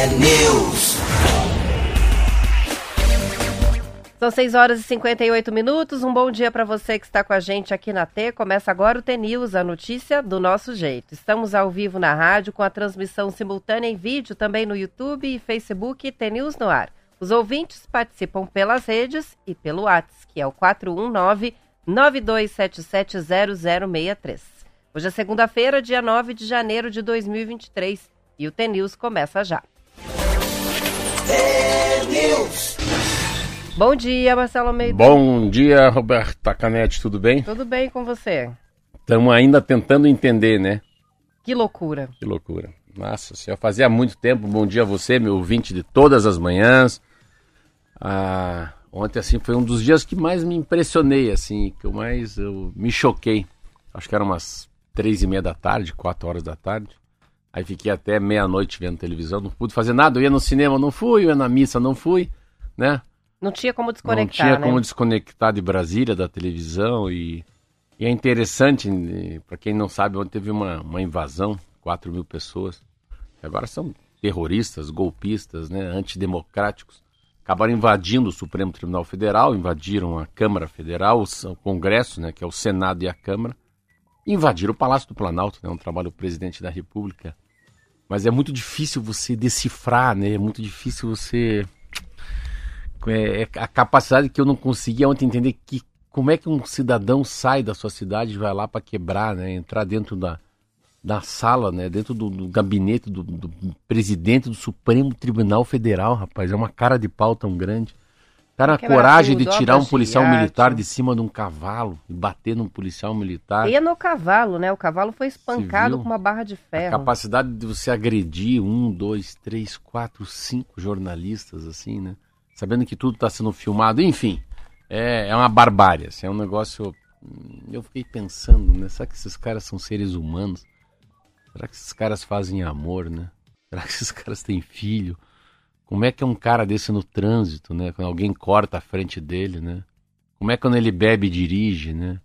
T-News. São 6 horas e 58 minutos. Um bom dia para você que está com a gente aqui na T. Começa agora o T-News, a notícia do nosso jeito. Estamos ao vivo na rádio com a transmissão simultânea em vídeo também no YouTube e Facebook T-News no ar. Os ouvintes participam pelas redes e pelo WhatsApp, que é o 419 92770063. Hoje é segunda-feira, dia 9 de janeiro de 2023 e o T-News começa já. Bom dia, Marcelo Almeida. Bom dia, Roberta Canete, tudo bem? Tudo bem com você? Estamos ainda tentando entender, né? Que loucura. Que loucura. Nossa, já fazia muito tempo. Bom dia a você, meu ouvinte de todas as manhãs. Ah, ontem, assim, foi um dos dias que mais me impressionei, assim, que eu mais eu me choquei. Acho que eram umas três e meia da tarde, quatro horas da tarde. Aí fiquei até meia-noite vendo televisão, não pude fazer nada. Eu ia no cinema, não fui, eu ia na missa, não fui, né? Não tinha como desconectar, Não tinha né? como desconectar de Brasília, da televisão. E, e é interessante, para quem não sabe, ontem teve uma, uma invasão, 4 mil pessoas. Agora são terroristas, golpistas, né, antidemocráticos. Acabaram invadindo o Supremo Tribunal Federal, invadiram a Câmara Federal, o Congresso, né, que é o Senado e a Câmara. Invadiram o Palácio do Planalto, né, um trabalho do presidente da República. Mas é muito difícil você decifrar, né? É muito difícil você é, é a capacidade que eu não conseguia ontem entender que como é que um cidadão sai da sua cidade e vai lá para quebrar, né? Entrar dentro da, da sala, né? Dentro do, do gabinete do, do presidente do Supremo Tribunal Federal, rapaz. É uma cara de pau tão grande. Cara, a Quebrar coragem de tirar um de policial arte. militar de cima de um cavalo e bater num policial militar. E no cavalo, né? O cavalo foi espancado com uma barra de A ferro. capacidade de você agredir um, dois, três, quatro, cinco jornalistas, assim, né? Sabendo que tudo está sendo filmado, enfim. É, é uma barbárie, assim, é um negócio. hum, Eu fiquei pensando, né? Será que esses caras são seres humanos? Será que esses caras fazem amor, né? Será que esses caras têm filho? Como é que é um cara desse no trânsito, né? Quando alguém corta a frente dele, né? Como é quando ele bebe e dirige, né?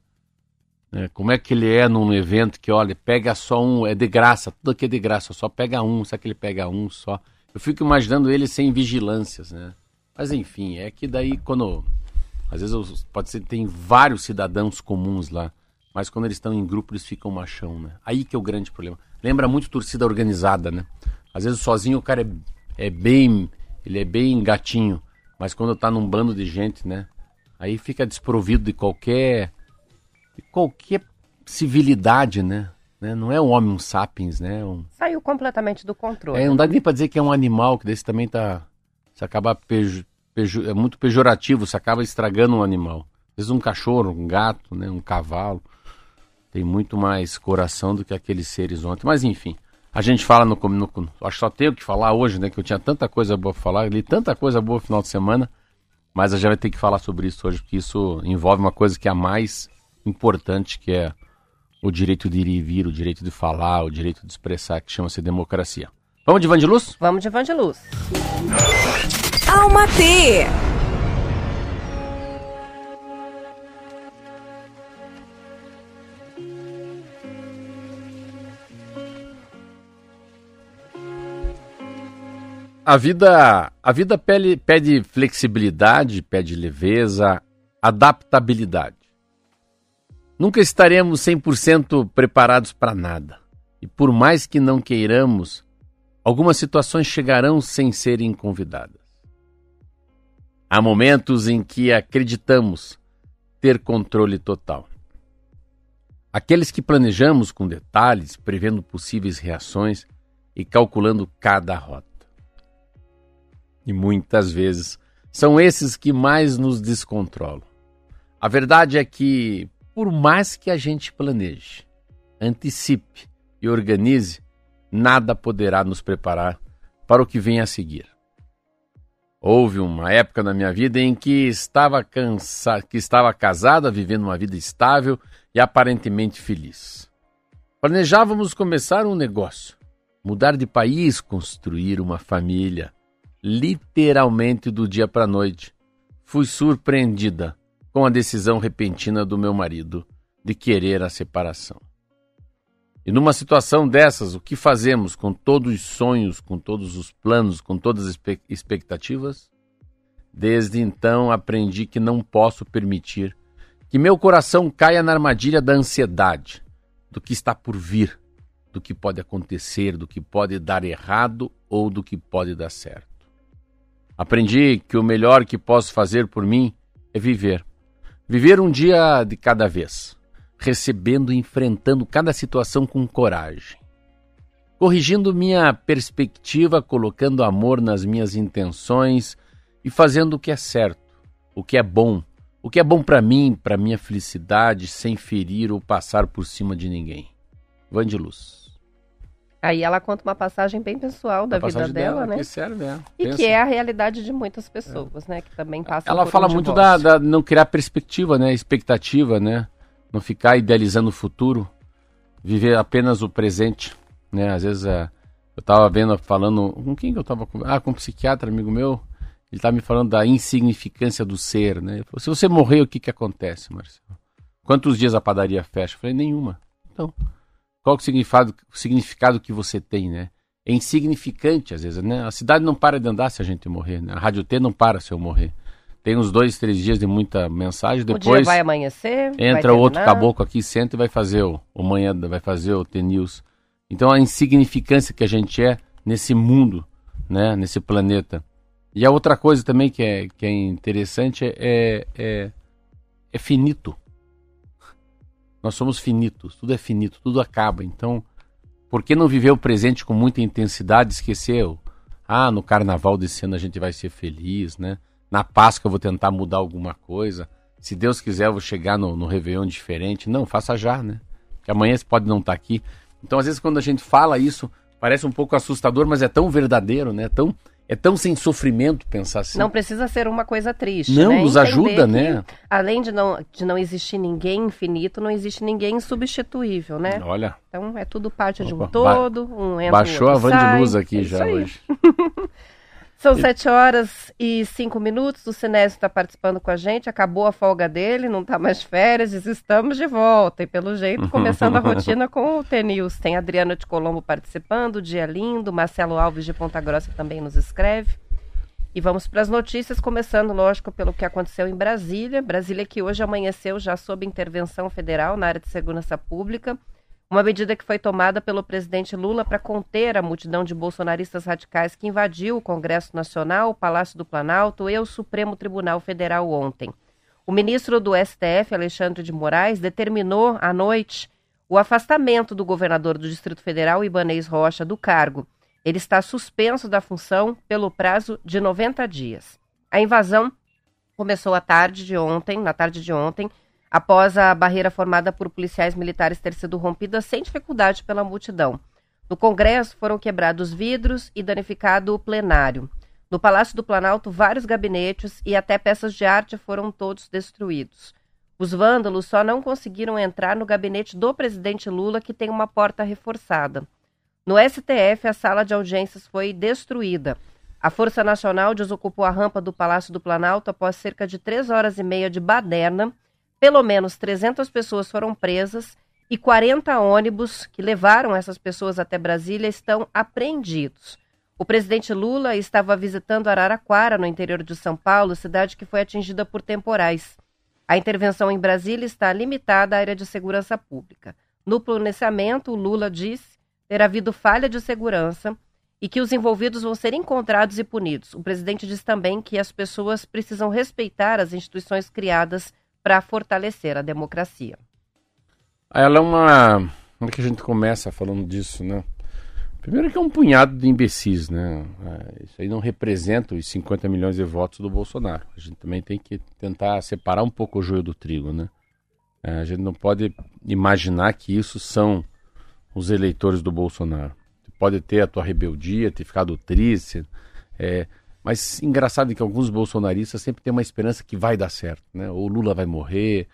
né? Como é que ele é num evento que, olha, pega só um, é de graça, tudo aqui é de graça, só pega um, será que ele pega um só? Eu fico imaginando ele sem vigilâncias, né? Mas enfim, é que daí quando. Às vezes pode ser que tem vários cidadãos comuns lá, mas quando eles estão em grupo eles ficam machão, né? Aí que é o grande problema. Lembra muito torcida organizada, né? Às vezes sozinho o cara é, é bem. Ele é bem gatinho, mas quando tá num bando de gente, né? Aí fica desprovido de qualquer de qualquer civilidade, né? Né? Não é um homem um sapiens, né? Um, Saiu completamente do controle. é, não dá nem pra dizer que é um animal, que desse também tá. Você acaba pejo, pejo- é muito pejorativo, você acaba estragando um animal. Às vezes um cachorro, um gato, né? um cavalo. Tem muito mais coração do que aqueles seres ontem. Mas enfim, a gente fala no, no, no- Acho que só tenho que falar hoje, né? Que eu tinha tanta coisa boa pra falar, li tanta coisa boa no final de semana. Mas a gente vai ter que falar sobre isso hoje, porque isso envolve uma coisa que é a mais importante, que é o direito de ir e vir, o direito de falar, o direito de expressar, que chama-se democracia. Vamos de Van de Luz? Vamos de Vangeluz. Alma T. A vida, a vida pede, pede flexibilidade, pede leveza, adaptabilidade. Nunca estaremos 100% preparados para nada. E por mais que não queiramos, algumas situações chegarão sem serem convidadas. Há momentos em que acreditamos ter controle total. Aqueles que planejamos com detalhes, prevendo possíveis reações e calculando cada rota. E muitas vezes são esses que mais nos descontrolam. A verdade é que, por mais que a gente planeje, antecipe e organize, nada poderá nos preparar para o que vem a seguir. Houve uma época na minha vida em que estava cansa... que estava casada, vivendo uma vida estável e aparentemente feliz. Planejávamos começar um negócio, mudar de país, construir uma família. Literalmente do dia para a noite, fui surpreendida com a decisão repentina do meu marido de querer a separação. E numa situação dessas, o que fazemos com todos os sonhos, com todos os planos, com todas as expectativas? Desde então aprendi que não posso permitir que meu coração caia na armadilha da ansiedade, do que está por vir, do que pode acontecer, do que pode dar errado ou do que pode dar certo. Aprendi que o melhor que posso fazer por mim é viver. Viver um dia de cada vez recebendo e enfrentando cada situação com coragem. Corrigindo minha perspectiva, colocando amor nas minhas intenções e fazendo o que é certo, o que é bom, o que é bom para mim, para minha felicidade, sem ferir ou passar por cima de ninguém. Luz. Aí ela conta uma passagem bem pessoal da vida dela, dela, né? Que serve, é. E Pensa. que é a realidade de muitas pessoas, é. né? Que também passam Ela fala um muito da, da, não criar perspectiva, né? Expectativa, né? não ficar idealizando o futuro, viver apenas o presente, né? Às vezes é, eu estava vendo, falando, com quem que eu estava Ah, com um psiquiatra, amigo meu, ele estava me falando da insignificância do ser, né? Falou, se você morrer, o que que acontece, Marcelo? Quantos dias a padaria fecha? Eu falei, nenhuma. Então, qual é o significado, o significado que você tem, né? É insignificante às vezes, né? A cidade não para de andar se a gente morrer, né? A Rádio T não para se eu morrer. Tem uns dois, três dias de muita mensagem. Depois o dia vai amanhecer. Entra outro caboclo aqui, senta e vai fazer o, o manhã, vai fazer o T-News. Então a insignificância que a gente é nesse mundo, né, nesse planeta. E a outra coisa também que é, que é interessante é, é, é finito. Nós somos finitos, tudo é finito, tudo acaba. Então, por que não viver o presente com muita intensidade? Esqueceu? Ah, no carnaval desse ano a gente vai ser feliz, né? Na Páscoa eu vou tentar mudar alguma coisa. Se Deus quiser, eu vou chegar no, no Réveillon diferente. Não, faça já, né? Que amanhã você pode não estar tá aqui. Então, às vezes, quando a gente fala isso, parece um pouco assustador, mas é tão verdadeiro, né? Tão, é tão sem sofrimento pensar assim. Não precisa ser uma coisa triste. Não, né? nos ajuda, né? Além de não, de não existir ninguém infinito, não existe ninguém insubstituível, né? Olha. Então é tudo parte Opa, de um todo. Um entra, Baixou a van de luz aqui é já hoje. São sete horas e cinco minutos. O Sinésio está participando com a gente. Acabou a folga dele, não está mais férias. Estamos de volta. E pelo jeito, começando a rotina com o T-News. Tem Adriana de Colombo participando, dia lindo. Marcelo Alves de Ponta Grossa também nos escreve. E vamos para as notícias, começando, lógico, pelo que aconteceu em Brasília. Brasília que hoje amanheceu já sob intervenção federal na área de segurança pública. Uma medida que foi tomada pelo presidente Lula para conter a multidão de bolsonaristas radicais que invadiu o Congresso Nacional, o Palácio do Planalto e o Supremo Tribunal Federal ontem. O ministro do STF, Alexandre de Moraes, determinou à noite o afastamento do governador do Distrito Federal, Ibanez Rocha, do cargo. Ele está suspenso da função pelo prazo de 90 dias. A invasão começou à tarde de ontem, na tarde de ontem, após a barreira formada por policiais militares ter sido rompida sem dificuldade pela multidão. No Congresso foram quebrados vidros e danificado o plenário. No Palácio do Planalto, vários gabinetes e até peças de arte foram todos destruídos. Os vândalos só não conseguiram entrar no gabinete do presidente Lula, que tem uma porta reforçada. No STF, a sala de audiências foi destruída. A Força Nacional desocupou a rampa do Palácio do Planalto após cerca de três horas e meia de baderna pelo menos 300 pessoas foram presas e 40 ônibus que levaram essas pessoas até Brasília estão apreendidos. O presidente Lula estava visitando Araraquara, no interior de São Paulo, cidade que foi atingida por temporais. A intervenção em Brasília está limitada à área de segurança pública. No pronunciamento, Lula disse ter havido falha de segurança e que os envolvidos vão ser encontrados e punidos. O presidente diz também que as pessoas precisam respeitar as instituições criadas para fortalecer a democracia. Ela é uma. Como é que a gente começa falando disso, né? Primeiro que é um punhado de imbecis, né? É, isso aí não representa os 50 milhões de votos do Bolsonaro. A gente também tem que tentar separar um pouco o joio do trigo, né? É, a gente não pode imaginar que isso são os eleitores do Bolsonaro. Pode ter a tua rebeldia, ter ficado triste, é, mas engraçado que alguns bolsonaristas sempre têm uma esperança que vai dar certo, né? O Lula vai morrer,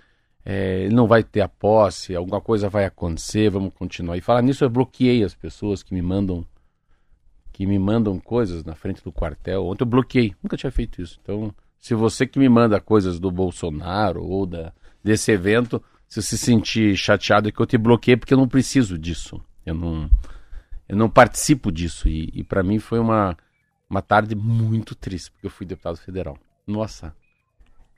é, ele não vai ter a posse, alguma coisa vai acontecer, vamos continuar. E falar nisso, eu bloqueei as pessoas que me mandam que me mandam coisas na frente do quartel. Ontem eu bloqueei, nunca tinha feito isso. Então, se você que me manda coisas do Bolsonaro ou da, desse evento, se você se sentir chateado é que eu te bloqueei porque eu não preciso disso. Eu não, eu não participo disso. E, e para mim foi uma, uma tarde muito triste, porque eu fui deputado federal. Nossa.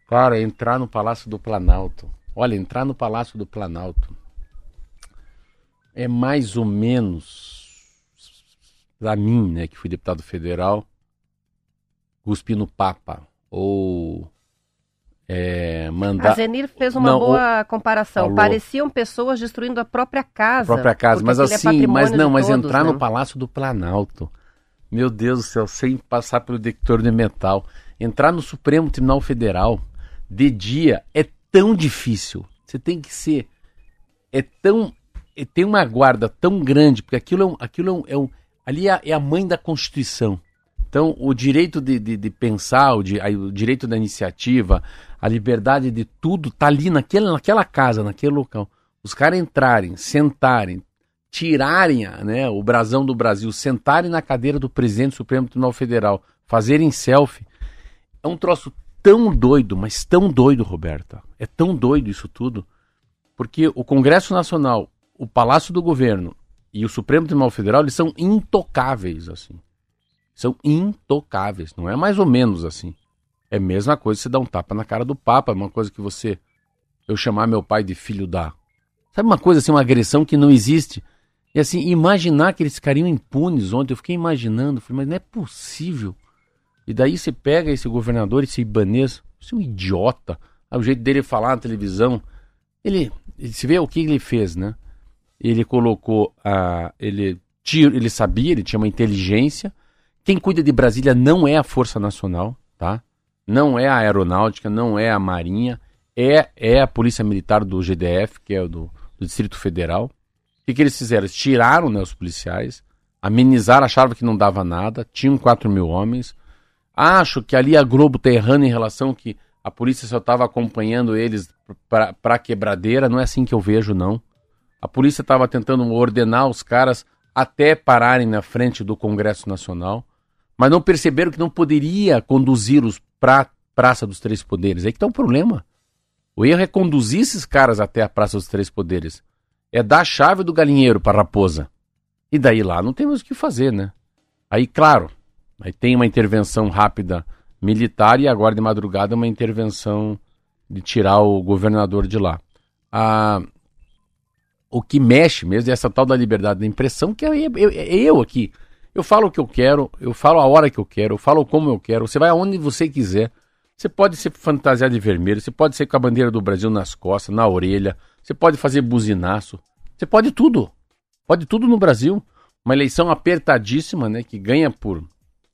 Cara, entrar no Palácio do Planalto. Olha, entrar no Palácio do Planalto é mais ou menos para mim, né, que fui deputado federal, cuspir no Papa ou é, mandar. A Zenir fez uma Não, boa comparação. Falou. Pareciam pessoas destruindo a própria casa. A própria casa, mas é assim, patrimônio mas não, mas todos, entrar né? no Palácio do Planalto, meu Deus do céu, sem passar pelo detector de metal, entrar no Supremo Tribunal Federal de dia é tão difícil. Você tem que ser, é tão, é- tem uma guarda tão grande, porque aquilo é um, aquilo é um, é um- ali é a, é a mãe da Constituição. Então, o direito de, de, de pensar, o, aí o direito da iniciativa, a liberdade de tudo, tá ali naquela, naquela casa, naquele local. Os caras entrarem, sentarem, tirarem né, o brasão do Brasil, sentarem na cadeira do presidente do Supremo Tribunal Federal, fazerem selfie, é um troço tão doido, mas tão doido, Roberta. É tão doido isso tudo, porque o Congresso Nacional, o Palácio do Governo e o Supremo Tribunal Federal, eles são intocáveis, assim. São intocáveis, não é mais ou menos assim. É a mesma coisa você dar um tapa na cara do Papa, é uma coisa que você. Eu chamar meu pai de filho da. Sabe uma coisa assim, uma agressão que não existe? E assim, imaginar que eles ficariam impunes ontem, eu fiquei imaginando, falei, mas não é possível. E daí você pega esse governador, esse ibanês, você é um idiota. Ah, O jeito dele falar na televisão. Ele, ele se vê o que ele fez, né? Ele colocou a. Ele, tira- ele sabia, ele tinha uma inteligência. Quem cuida de Brasília não é a Força Nacional, tá? Não é a Aeronáutica, não é a Marinha, é, é a Polícia Militar do GDF, que é o do, do Distrito Federal. O que, que eles fizeram? Tiraram né, os policiais, amenizaram, achavam que não dava nada, tinham 4 mil homens. Acho que ali a Globo está errando em relação que a polícia só estava acompanhando eles para quebradeira. Não é assim que eu vejo, não. A polícia estava tentando ordenar os caras até pararem na frente do Congresso Nacional, mas não perceberam que não poderia conduzi-los para a Praça dos Três Poderes. Aí que está o problema. O erro é conduzir esses caras até a Praça dos Três Poderes. É dar a chave do galinheiro para a raposa. E daí lá não temos o que fazer, né? Aí, claro, aí tem uma intervenção rápida militar e agora de madrugada uma intervenção de tirar o governador de lá. Ah, o que mexe mesmo é essa tal da liberdade da impressão, que é eu, eu- é eu aqui. Eu falo o que eu quero, eu falo a hora que eu quero, eu falo como eu quero. Você vai aonde você quiser. Você pode ser fantasiado de vermelho, você pode ser com a bandeira do Brasil nas costas, na orelha, você pode fazer buzinaço, você pode tudo. Pode tudo no Brasil. Uma eleição apertadíssima, né? Que ganha por.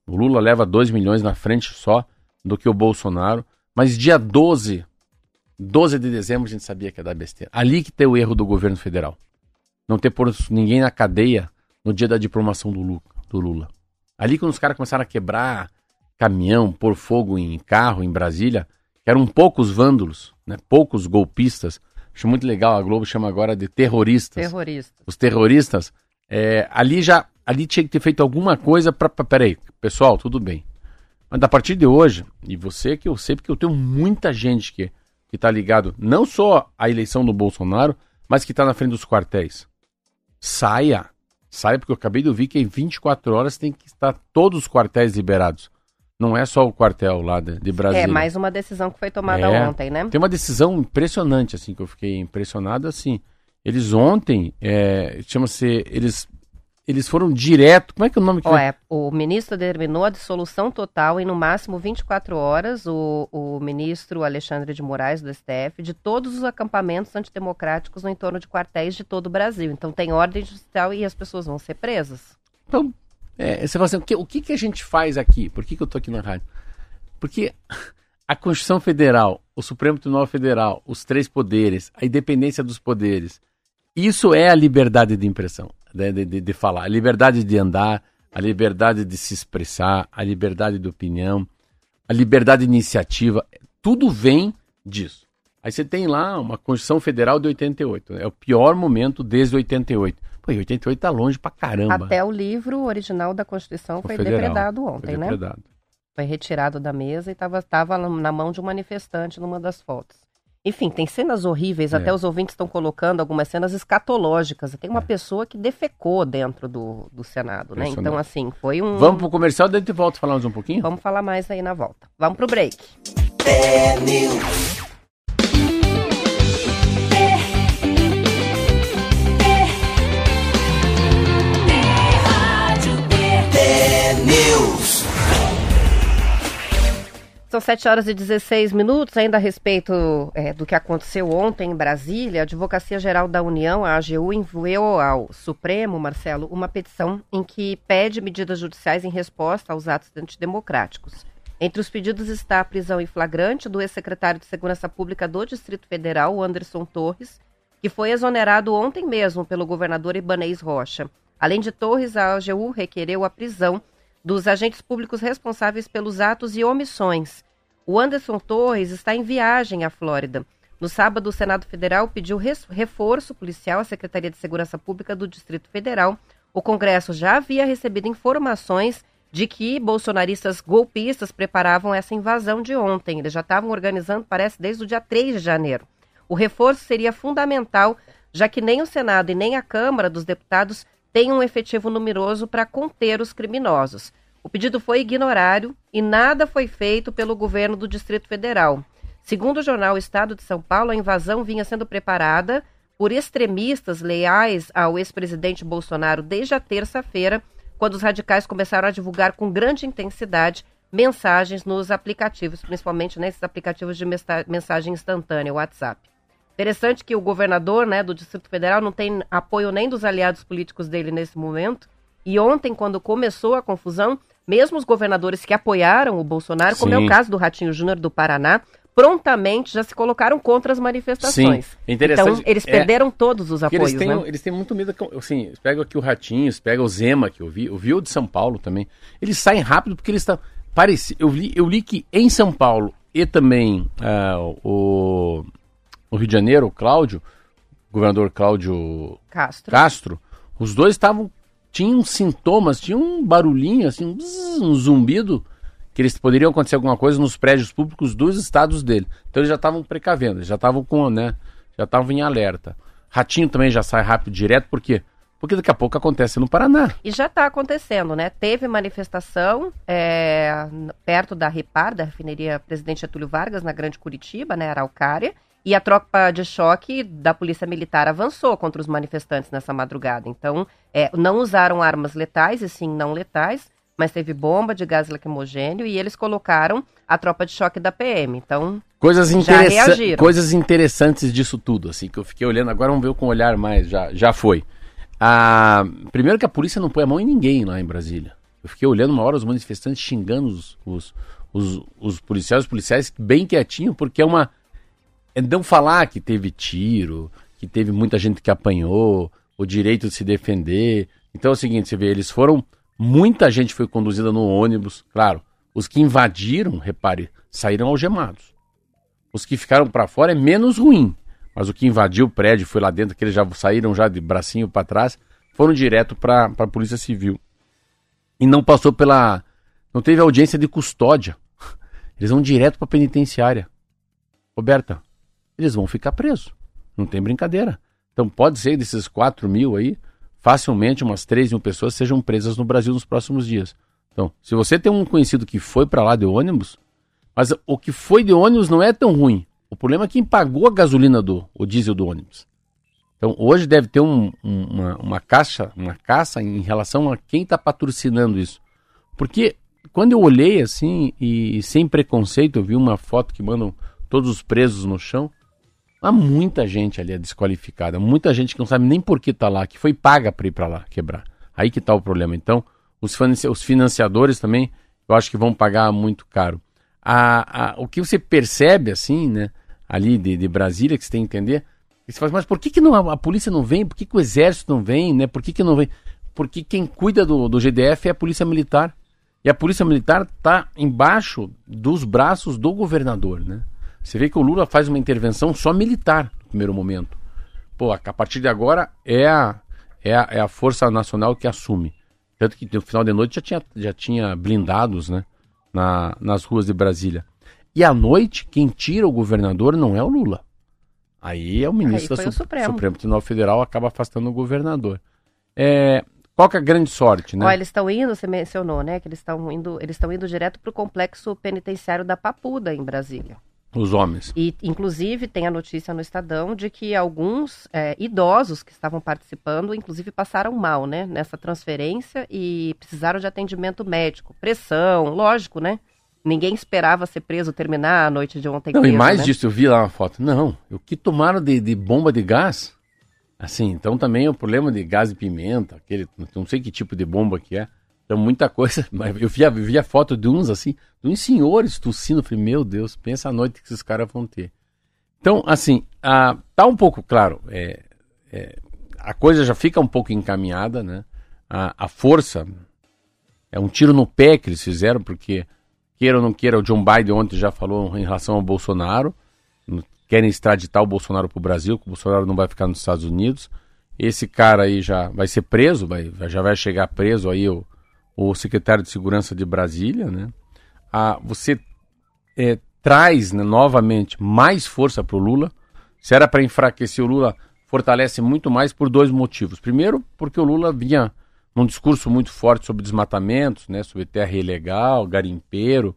O Lula leva 2 milhões na frente só do que o Bolsonaro. Mas dia 12, 12 de dezembro, a gente sabia que ia dar besteira. Ali que tem o erro do governo federal. Não ter posto ninguém na cadeia no dia da diplomação do Lula. Do Lula. Ali quando os caras começaram a quebrar caminhão, pôr fogo em carro em Brasília, eram poucos vândalos, né? poucos golpistas. Acho muito legal, a Globo chama agora de terroristas Terrorista. os terroristas, é, ali já ali tinha que ter feito alguma coisa para. Peraí, pessoal, tudo bem. Mas a partir de hoje, e você que eu sei, porque eu tenho muita gente que, que tá ligado não só à eleição do Bolsonaro, mas que tá na frente dos quartéis. Saia. Saia, porque eu acabei de ouvir que em 24 horas tem que estar todos os quartéis liberados. Não é só o quartel lá de, de Brasília. É, mais uma decisão que foi tomada É. ontem, né? Tem uma decisão impressionante, assim, que eu fiquei impressionado, assim. Eles ontem, é, chama-se, eles, eles foram direto, como é que é o nome que Ó, é, o ministro determinou a dissolução total em no máximo 24 horas, o, o ministro Alexandre de Moraes, do STF, de todos os acampamentos antidemocráticos no entorno de quartéis de todo o Brasil. Então tem ordem judicial e as pessoas vão ser presas. Então, é, você fala assim, o que, o que, que a gente faz aqui? Por que, que eu tô aqui na rádio? Porque a Constituição Federal, o Supremo Tribunal Federal, os três poderes, a independência dos poderes, isso é a liberdade de impressão, né, de, de, de falar, a liberdade de andar, a liberdade de se expressar, a liberdade de opinião, a liberdade de iniciativa, tudo vem disso. Aí você tem lá uma Constituição Federal de 88, é o pior momento desde 88. Pô, e 88 tá longe pra caramba. Até o livro original da Constituição O foi federal. depredado Foi ontem, né? depredado. Foi retirado da mesa e estava na mão de um manifestante numa das fotos. Enfim, tem cenas horríveis, É. até os ouvintes estão colocando algumas cenas escatológicas. Tem uma É. pessoa que defecou dentro do, do Senado, né? Então, assim, foi um. Vamos pro comercial, daí a gente volta mais um pouquinho? Vamos falar mais aí na volta. Vamos pro break. News. São 7 horas e 16 minutos, ainda a respeito é, do que aconteceu ontem em Brasília. A Advocacia Geral da União, a AGU, enviou ao Supremo, Marcelo, uma petição em que pede medidas judiciais em resposta aos atos antidemocráticos. Entre os pedidos está a prisão em flagrante do ex-secretário de Segurança Pública do Distrito Federal, Anderson Torres, que foi exonerado ontem mesmo pelo governador Ibanez Rocha. Além de Torres, a AGU requereu a prisão dos agentes públicos responsáveis pelos atos e omissões. O Anderson Torres está em viagem à Flórida. No sábado, o Senado Federal pediu reforço policial à Secretaria de Segurança Pública do Distrito Federal. O Congresso já havia recebido informações de que bolsonaristas golpistas preparavam essa invasão de ontem. Eles já estavam organizando, parece, desde o dia 3 de janeiro. O reforço seria fundamental, já que nem o Senado e nem a Câmara dos Deputados têm um efetivo numeroso para conter os criminosos. O pedido foi ignorado e nada foi feito pelo governo do Distrito Federal. Segundo o jornal Estado de São Paulo, a invasão vinha sendo preparada por extremistas leais ao ex-presidente Bolsonaro desde a terça-feira, quando os radicais começaram a divulgar com grande intensidade mensagens nos aplicativos, principalmente nesses aplicativos de mensagem instantânea, WhatsApp. Interessante que o governador né, do Distrito Federal não tem apoio nem dos aliados políticos dele nesse momento. E ontem, quando começou a confusão, mesmo os governadores que apoiaram o Bolsonaro, como é Sim. o caso do Ratinho Júnior do Paraná, prontamente já se colocaram contra as manifestações. Sim, é interessante. Então, eles É, perderam todos os apoios, eles têm, né? eles têm muito medo. Assim, pegam aqui o Ratinho, pega o Zema, que eu vi, eu vi o de São Paulo também. Eles saem rápido porque eles estão. Parece, eu li, eu li que em São Paulo e também ah, o, o Rio de Janeiro, o Cláudio, o governador Cláudio Castro. Castro, os dois estavam. Tinham sintomas, tinha um barulhinho, assim, um, bzz, um zumbido, que eles poderiam acontecer alguma coisa nos prédios públicos dos estados dele. Então eles já estavam precavendo, já estavam com, né? Já estavam em alerta. Ratinho também já sai rápido direto, por quê? Porque daqui a pouco acontece no Paraná. E já está acontecendo, né? Teve manifestação é, perto da Repar, da refineria Presidente Getúlio Vargas, na Grande Curitiba, né, Araucária, e a tropa de choque da Polícia Militar avançou contra os manifestantes nessa madrugada. Então, é, não usaram armas letais, e sim não letais, mas teve bomba de gás lacrimogênio e eles colocaram a tropa de choque da PM. Então, Coisas, Já interessa reagiram. coisas interessantes disso tudo, assim, que eu fiquei olhando. Agora vamos ver com um olhar mais, já, já foi. Ah, primeiro que a polícia não põe a mão em ninguém lá em Brasília. Eu fiquei olhando uma hora os manifestantes xingando os, os, os, os policiais, os policiais bem quietinho, porque é uma. Não falar que teve tiro, que teve muita gente que apanhou, o direito de se defender. Então é o seguinte, você vê, eles foram. Muita gente foi conduzida no ônibus, claro. Os que invadiram, repare, saíram algemados. Os que ficaram para fora é menos ruim. Mas o que invadiu o prédio, foi lá dentro, que eles já saíram já de bracinho para trás, foram direto para a Polícia Civil. E não passou pela. Não teve audiência de custódia. Eles vão direto para penitenciária. Roberta, eles vão ficar presos. Não tem brincadeira. Então pode ser desses 4 mil aí, facilmente umas 3 mil pessoas sejam presas no Brasil nos próximos dias. Então, se você tem um conhecido que foi para lá de ônibus, mas o que foi de ônibus não é tão ruim. O problema é quem pagou a gasolina do, o diesel do ônibus. Então hoje deve ter um- um- uma, uma caixa, uma caça em relação a quem está patrocinando isso. Porque quando eu olhei assim e sem preconceito, eu vi uma foto que mandam todos os presos no chão. Há muita gente ali desqualificada, muita gente que não sabe nem por que está lá, que foi paga para ir para lá quebrar. Aí que está o problema. Então, os, financi- os financiadores também, eu acho que vão pagar muito caro. A, a- o que você percebe, assim, né, ali de, de Brasília, que você tem que entender, você fala, mas por que, que não, a, a polícia não vem? Por que, que o exército não vem? Né? Por que, que não vem? Porque quem cuida do, do GDF é a polícia militar. E a polícia militar está embaixo dos braços do governador, né? Você vê que o Lula faz uma intervenção só militar no primeiro momento. Pô, a partir de agora é a, é a, é a Força Nacional que assume. Tanto que no final de noite já tinha, já tinha blindados, né? Na, nas ruas de Brasília. E à noite, quem tira o governador não é o Lula. Aí é o ministro Aí da foi o Supremo. Supremo Tribunal Federal acaba afastando o governador. É, qual que é a grande sorte, né? Ó, eles estão indo, você mencionou, né? Que eles estão indo, eles estão indo direto para o complexo penitenciário da Papuda, em Brasília. Os homens. E, inclusive, tem a notícia no Estadão de que alguns é, idosos que estavam participando, inclusive, passaram mal, né? Nessa transferência e precisaram de atendimento médico. Pressão, lógico, né? Ninguém esperava ser preso, terminar a noite de ontem Não, preso, e mais né? disso, eu vi lá uma foto. Não, o que tomaram de, de bomba de gás? Assim, então também é o problema de gás e pimenta, aquele, não sei que tipo de bomba que é. Então muita coisa, mas eu vi, a- vi a foto de uns assim, de uns senhores tossindo, eu falei, meu Deus, pensa a noite que esses caras vão ter. Então, assim, a, tá um pouco, claro, é, é, a coisa já fica um pouco encaminhada, né? A, a força é um tiro no pé que eles fizeram, porque queira ou não queira, o John Biden ontem já falou em relação ao Bolsonaro, querem extraditar o Bolsonaro para o Brasil, que o Bolsonaro não vai ficar nos Estados Unidos. Esse cara aí já vai ser preso, vai, já vai chegar preso aí o, o secretário de Segurança de Brasília, né? Ah, você é, traz né, novamente mais força para o Lula. Se era para enfraquecer o Lula, fortalece muito mais por dois motivos. Primeiro, porque o Lula vinha num discurso muito forte sobre desmatamentos, né, sobre terra ilegal, garimpeiro,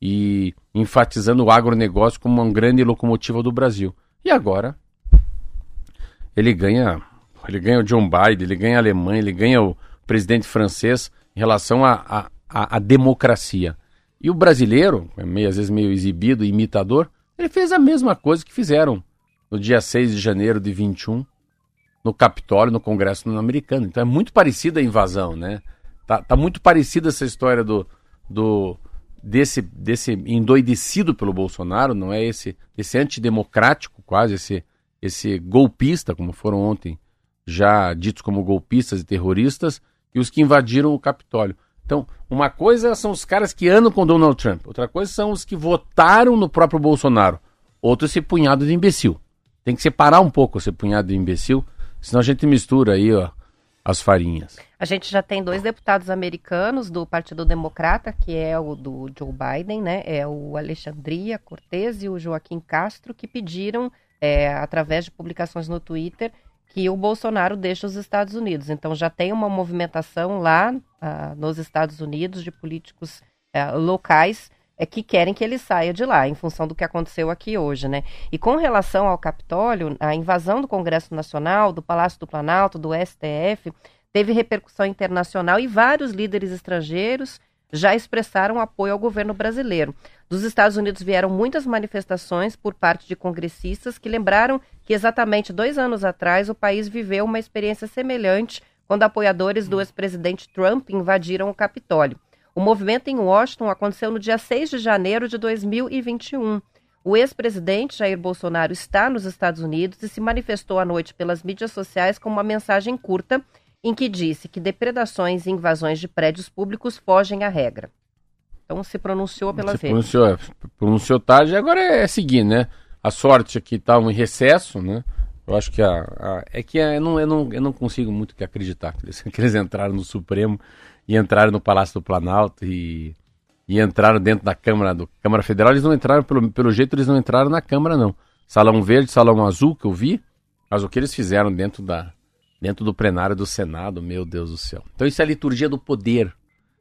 e enfatizando o agronegócio como uma grande locomotiva do Brasil. E agora ele ganha, ele ganha o John Biden, ele ganha a Alemanha, ele ganha o presidente francês em relação à democracia. E o brasileiro, é meio, às vezes meio exibido, imitador, ele fez a mesma coisa que fizeram no dia 6 de janeiro de 21, no Capitólio, no Congresso americano. Então é muito parecida a invasão, né? Tá, tá muito parecida essa história do, do desse, desse endoidecido pelo Bolsonaro, não é esse, esse antidemocrático quase, esse, esse golpista, como foram ontem já ditos como golpistas e terroristas, e os que invadiram o Capitólio. Então, uma coisa são os caras que andam com Donald Trump, outra coisa são os que votaram no próprio Bolsonaro, outro esse punhado de imbecil. Tem que separar um pouco esse punhado de imbecil, senão a gente mistura aí, ó, as farinhas. A gente já tem dois deputados americanos do Partido Democrata, que é o do Joe Biden, né? É o Alexandria Cortez e o Joaquim Castro, que pediram, é, através de publicações no Twitter, que o Bolsonaro deixe os Estados Unidos. Então já tem uma movimentação lá ah, nos Estados Unidos de políticos ah, locais é, que querem que ele saia de lá, em função do que aconteceu aqui hoje, né? E com relação ao Capitólio, a invasão do Congresso Nacional, do Palácio do Planalto, do STF, teve repercussão internacional e vários líderes estrangeiros já expressaram apoio ao governo brasileiro. Dos Estados Unidos vieram muitas manifestações por parte de congressistas que lembraram que exatamente dois anos atrás o país viveu uma experiência semelhante quando apoiadores do ex-presidente Trump invadiram o Capitólio. O movimento em Washington aconteceu no dia 6 de janeiro de 2021. O ex-presidente Jair Bolsonaro está nos Estados Unidos e se manifestou à noite pelas mídias sociais com uma mensagem curta em que disse que depredações e invasões de prédios públicos fogem à regra. Então se pronunciou pelas Se redes. pronunciou, pronunciou tarde, agora é seguir, né? A sorte é que estavam em recesso, né? Eu acho que a, a- é que eu não, eu, não, eu não consigo muito que acreditar que eles, que eles entraram no Supremo e entraram no Palácio do Planalto e, e entraram dentro da Câmara do Câmara Federal. Eles não entraram, pelo, pelo jeito, eles não entraram na Câmara, não. Salão verde, salão azul que eu vi, mas o que eles fizeram dentro da dentro do plenário do Senado, meu Deus do céu. Então isso é a liturgia do poder,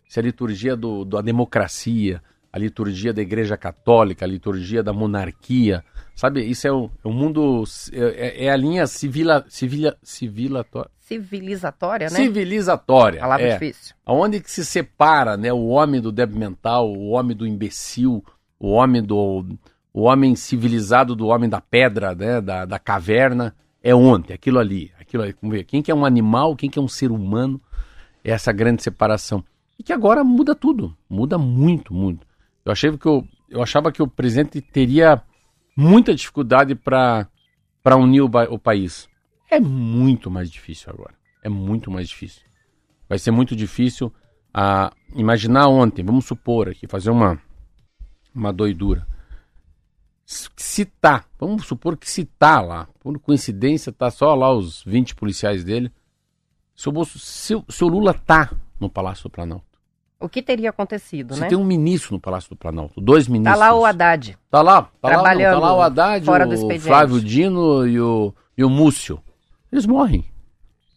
isso é a liturgia do, da democracia, a liturgia da Igreja Católica, a liturgia da monarquia, sabe? Isso é o, é o mundo, é, é a linha civila, civila, civilatória, Civilizatória, né? civilizatória. Palavra é, difícil. Aonde que se separa, né, o homem do débil mental, o homem do imbecil, o homem do o homem civilizado do homem da pedra, né, da, da caverna, é ontem, aquilo ali, aquilo ali, vamos ver, quem que é um animal, quem que é um ser humano, é essa grande separação. E que agora muda tudo, muda muito, muito. Eu achei que eu, eu achava que o presidente teria muita dificuldade para para unir o, o país. É muito mais difícil agora. É muito mais difícil. Vai ser muito difícil a imaginar ontem, vamos supor aqui, fazer uma uma doidura. Se se tá, vamos supor que se tá lá, por coincidência tá só lá os 20 policiais dele. Se o, Bolso- Lula tá no Palácio do Planalto, O que teria acontecido, Você né? tem um ministro no Palácio do Planalto, dois ministros. Tá lá o Haddad. Tá lá, tá lá, Trabalhando tá lá o Haddad, fora do o expediente. Flávio Dino e o, e o Múcio. Eles morrem.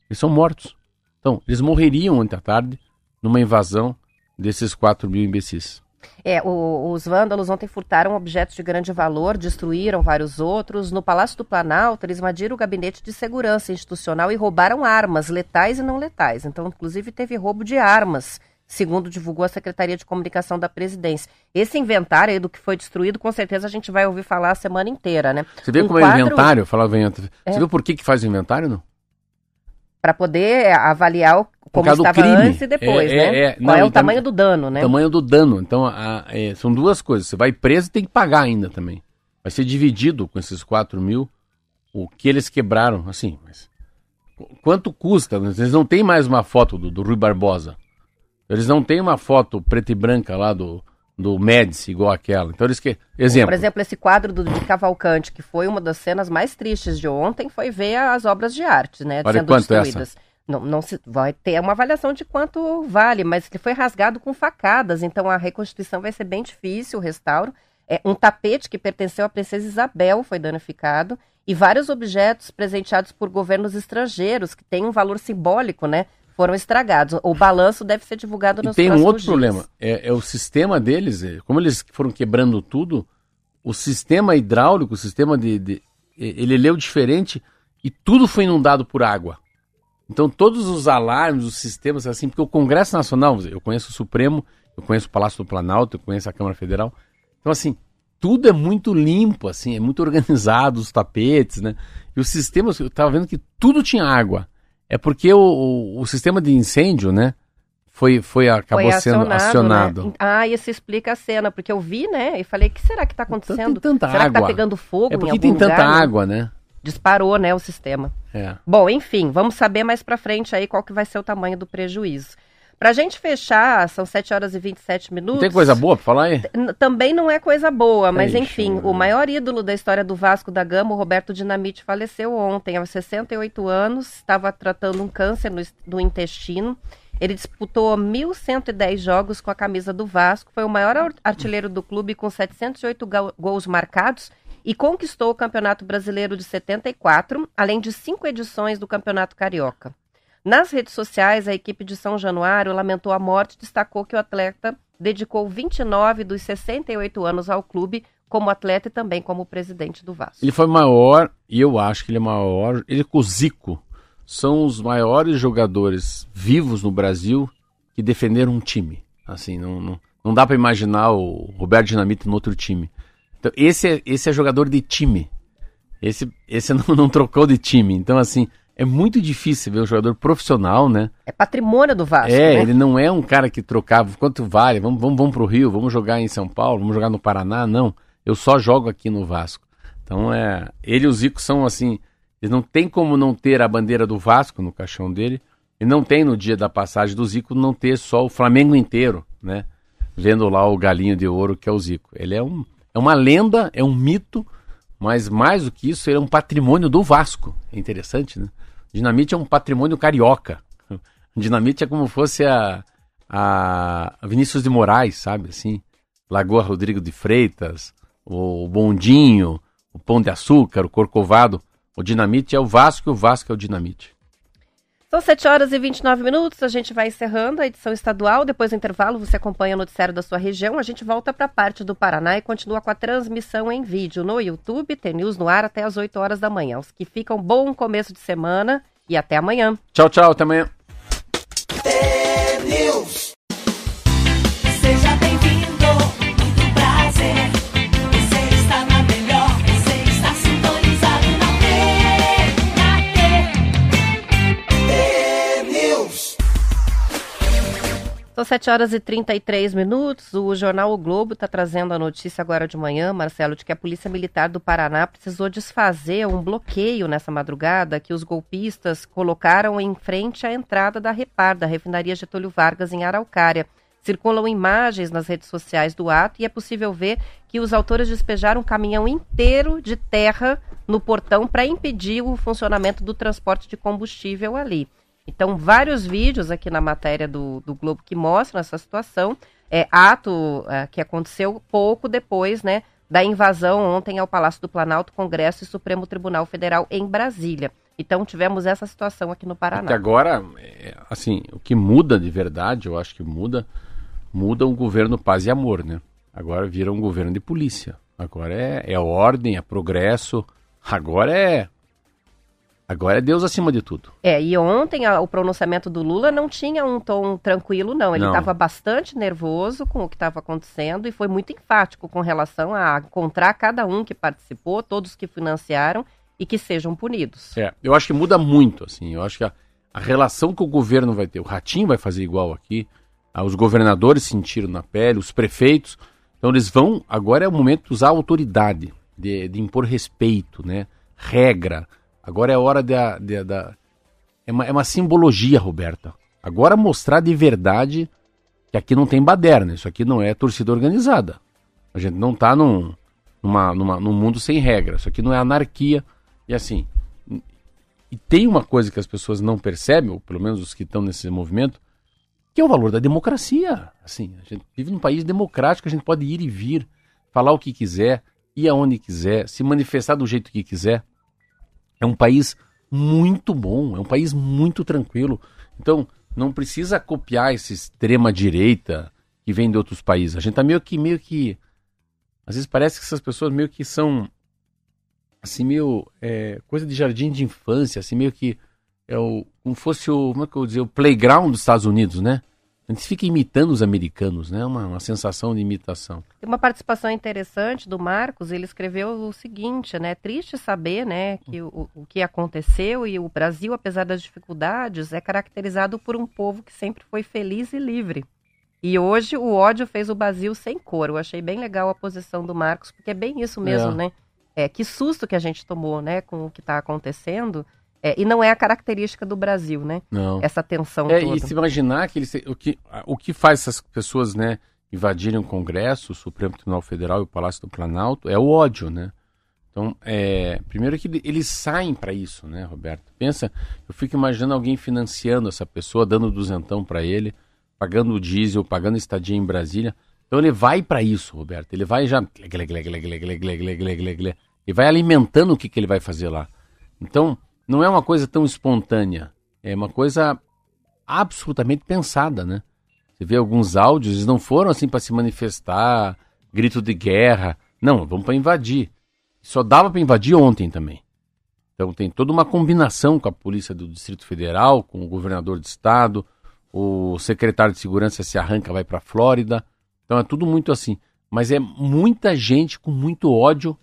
Eles são mortos. Então, eles morreriam ontem à tarde numa invasão desses 4 mil imbecis. É, o- os vândalos ontem furtaram objetos de grande valor, destruíram vários outros. No Palácio do Planalto, eles invadiram o gabinete de segurança institucional e roubaram armas, letais e não letais. Então, inclusive, teve roubo de armas, segundo divulgou a Secretaria de Comunicação da Presidência. Esse inventário aí do que foi destruído, com certeza a gente vai ouvir falar a semana inteira, né? Você vê Um como é quadro- inventário? Eu falava inventário. É. Você viu por que, que faz o inventário, não? Para poder é, avaliar o- como estava crime. antes e depois, É, né? é, é. Qual Não, é o então- tamanho do dano, né? tamanho do dano. Então, a- é, são duas coisas. Você vai preso e tem que pagar ainda também. Vai ser dividido com esses 4 mil o que eles quebraram. Assim, mas qu- quanto custa? Eles não têm mais uma foto do, do Rui Barbosa. Eles não têm uma foto preta e branca lá do, do Médici, igual aquela. Então eles que. Exemplo. Por exemplo, esse quadro do, de Cavalcante, que foi uma das cenas mais tristes de ontem, foi ver as obras de arte, né? Vale sendo quanto destruídas. Não, não se vai ter uma avaliação de quanto vale, mas ele foi rasgado com facadas, então a reconstituição vai ser bem difícil, o restauro. É, um tapete que pertenceu à princesa Isabel foi danificado e vários objetos presenteados por governos estrangeiros que têm um valor simbólico, né? Foram estragados. O balanço deve ser divulgado E nos tem um outro dias. problema. É, é o sistema deles, é, como eles foram quebrando tudo, o sistema hidráulico, o sistema de, de- e- ele leu diferente e tudo foi inundado por água. Então todos os alarmes, os sistemas assim, porque o Congresso Nacional, eu conheço o Supremo, eu conheço o Palácio do Planalto, eu conheço a Câmara Federal. Então assim, tudo é muito limpo, assim, é muito organizado, os tapetes, né? E os sistemas, eu estava vendo que tudo tinha água. É porque o, o, o sistema de incêndio, né? Foi, foi acabou Foi sendo acionado. Né? Ah, isso explica a cena, porque eu vi, né? E falei, o que será que está acontecendo? tem tanta será que tá água. pegando fogo É porque tem tanta lugar, né? água, né? Disparou, né, o sistema. É. Bom, enfim, vamos saber mais pra frente aí qual que vai ser o tamanho do prejuízo. Pra gente fechar, são 7 horas e 27 minutos. Não tem coisa boa pra falar aí? Também não é coisa boa, mas Ixi, enfim, mano. o maior ídolo da história do Vasco da Gama, o Roberto Dinamite, faleceu ontem, aos 68 anos, estava tratando um câncer no, no intestino. Ele disputou 1.110 jogos com a camisa do Vasco, foi o maior ar- artilheiro do clube com 708 gol- gols marcados e conquistou o Campeonato Brasileiro de 74, além de cinco edições do Campeonato Carioca. Nas redes sociais, a equipe de São Januário lamentou a morte e destacou que o atleta dedicou 29 dos 68 anos ao clube como atleta e também como presidente do Vasco. Ele foi maior, e eu acho que ele é maior. Ele com o Zico são os maiores jogadores vivos no Brasil que defenderam um time. Assim, não, não, não dá pra imaginar o Roberto Dinamite no outro time. Então, esse é, esse é jogador de time. Esse, esse não, não trocou de time. Então, assim, é muito difícil ver um jogador profissional, né? É patrimônio do Vasco, É, né? ele não é um cara que trocava. Quanto vale? Vamos, vamos, vamos pro Rio, vamos jogar em São Paulo, vamos jogar no Paraná? Não. Eu só jogo aqui no Vasco. Então é. Ele e o Zico são assim. Eles não tem como não ter a bandeira do Vasco no caixão dele. E não tem no dia da passagem do Zico não ter só o Flamengo inteiro, né? Vendo lá o galinho de ouro que é o Zico. Ele é, um, é uma lenda, é um mito, mas mais do que isso, ele é um patrimônio do Vasco. É interessante, né? Dinamite é um patrimônio carioca. Dinamite é como fosse a, a Vinícius de Moraes, sabe? Assim, Lagoa Rodrigo de Freitas, o Bondinho, o Pão de Açúcar, o Corcovado. O Dinamite é o Vasco e o Vasco é o Dinamite. São 7 horas e 29 minutos, a gente vai encerrando a edição estadual. Depois do intervalo, você acompanha o noticiário da sua região. A gente volta para a parte do Paraná e continua com a transmissão em vídeo no YouTube, tem News no ar até às 8 horas da manhã. Os que ficam, bom começo de semana e até amanhã. Tchau, tchau, até amanhã. São 7 horas e 33 minutos. O jornal O Globo está trazendo a notícia agora de manhã, Marcelo, de que a Polícia Militar do Paraná precisou desfazer um bloqueio nessa madrugada que os golpistas colocaram em frente à entrada da Repar, da refinaria Getúlio Vargas, em Araucária. Circulam imagens nas redes sociais do ato e é possível ver que os autores despejaram um caminhão inteiro de terra no portão para impedir o funcionamento do transporte de combustível ali. Então, vários vídeos aqui na matéria do, do Globo que mostram essa situação. É, ato é, que aconteceu pouco depois, né, da invasão ontem ao Palácio do Planalto, Congresso e Supremo Tribunal Federal em Brasília. Então, tivemos essa situação aqui no Paraná. Até agora, é, assim, o que muda de verdade, eu acho que muda, muda um governo paz e amor, né? Agora vira um governo de polícia. Agora é, é ordem, é progresso. Agora é Agora é Deus acima de tudo. É, e ontem a, o pronunciamento do Lula não tinha um tom tranquilo, não. Ele estava bastante nervoso com o que estava acontecendo e foi muito enfático com relação a encontrar cada um que participou, todos que financiaram e que sejam punidos. É, eu acho que muda muito, assim. Eu acho que a, a relação que o governo vai ter, o Ratinho vai fazer igual aqui, ah, os governadores sentiram na pele, os prefeitos. Então eles vão, agora é o momento de usar a autoridade, de, de impor respeito, né? Regra. Agora é hora da. da, é, uma, é uma simbologia, Roberta. Agora mostrar de verdade que aqui não tem baderna, isso aqui não é torcida organizada. A gente não tá num, numa, numa, num mundo sem regra, isso aqui não é anarquia. E assim, e tem uma coisa que as pessoas não percebem, ou pelo menos os que estão nesse movimento, que é o valor da democracia. Assim, a gente vive num país democrático, a gente pode ir e vir, falar o que quiser, ir aonde quiser, se manifestar do jeito que quiser. É um país muito bom, é um país muito tranquilo. Então, não precisa copiar essa extrema direita que vem de outros países. A gente tá meio que meio que às vezes parece que essas pessoas meio que são assim meio é, coisa de jardim de infância, assim meio que é o como fosse o como é que eu vou dizer o playground dos Estados Unidos, né? A gente fica imitando os americanos, né? Uma, uma sensação de imitação. Tem uma participação interessante do Marcos, ele escreveu o seguinte, né? Triste saber, né, que o, o que aconteceu e o Brasil, apesar das dificuldades, é caracterizado por um povo que sempre foi feliz e livre. E hoje o ódio fez o Brasil sem cor. Eu achei bem legal a posição do Marcos, porque é bem isso mesmo, É. né? É, que susto que a gente tomou, né, com o que está acontecendo. É, e não é a característica do Brasil, né? Não. Essa tensão É, toda. e se imaginar que eles, o, que, o que faz essas pessoas né, invadirem o Congresso, o Supremo Tribunal Federal e o Palácio do Planalto é o ódio, né? Então, é, primeiro que eles saem para isso, né, Roberto? Pensa, eu fico imaginando alguém financiando essa pessoa, dando duzentão para ele, pagando o diesel, pagando estadia em Brasília. Então ele vai para isso, Roberto. Ele vai já e vai alimentando o que, que ele vai fazer lá. Então, não é uma coisa tão espontânea, é uma coisa absolutamente pensada, né? Você vê alguns áudios, eles não foram assim para se manifestar, grito de guerra. Não, vamos para invadir. Só dava para invadir ontem também. Então tem toda uma combinação com a polícia do Distrito Federal, com o governador de estado, o secretário de segurança se arranca, vai para Flórida. Então é tudo muito assim. Mas é muita gente com muito ódio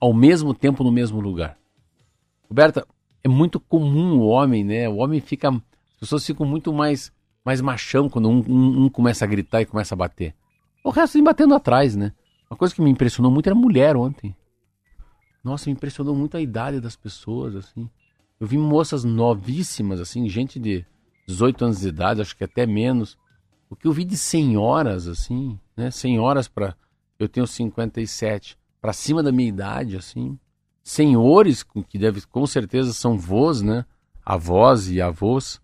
ao mesmo tempo no mesmo lugar. Roberta, é muito comum o homem, né? O homem fica. As pessoas ficam muito mais, mais machão quando um, um- um começa a gritar e começa a bater. O resto vem batendo atrás, né? Uma coisa que me impressionou muito era mulher ontem. Nossa, me impressionou muito a idade das pessoas, assim. Eu vi moças novíssimas, assim, gente de 18 anos de idade, acho que até menos. O que eu vi de senhoras, assim, né? Senhoras para Eu tenho 57, para cima da minha idade, assim senhores que deve, com certeza são vós, né? Avós e avós.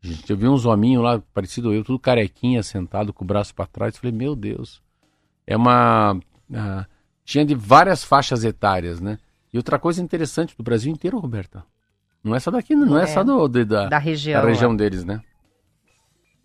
Gente, eu vi uns hominhos lá, parecido eu, tudo carequinha, sentado com o braço para trás. Falei, meu Deus. É uma. ah, tinha de várias faixas etárias, né? E outra coisa interessante do Brasil inteiro, Roberta. Não é só daqui, não, é, É, só do, de- da, da região. da região lá. deles, né?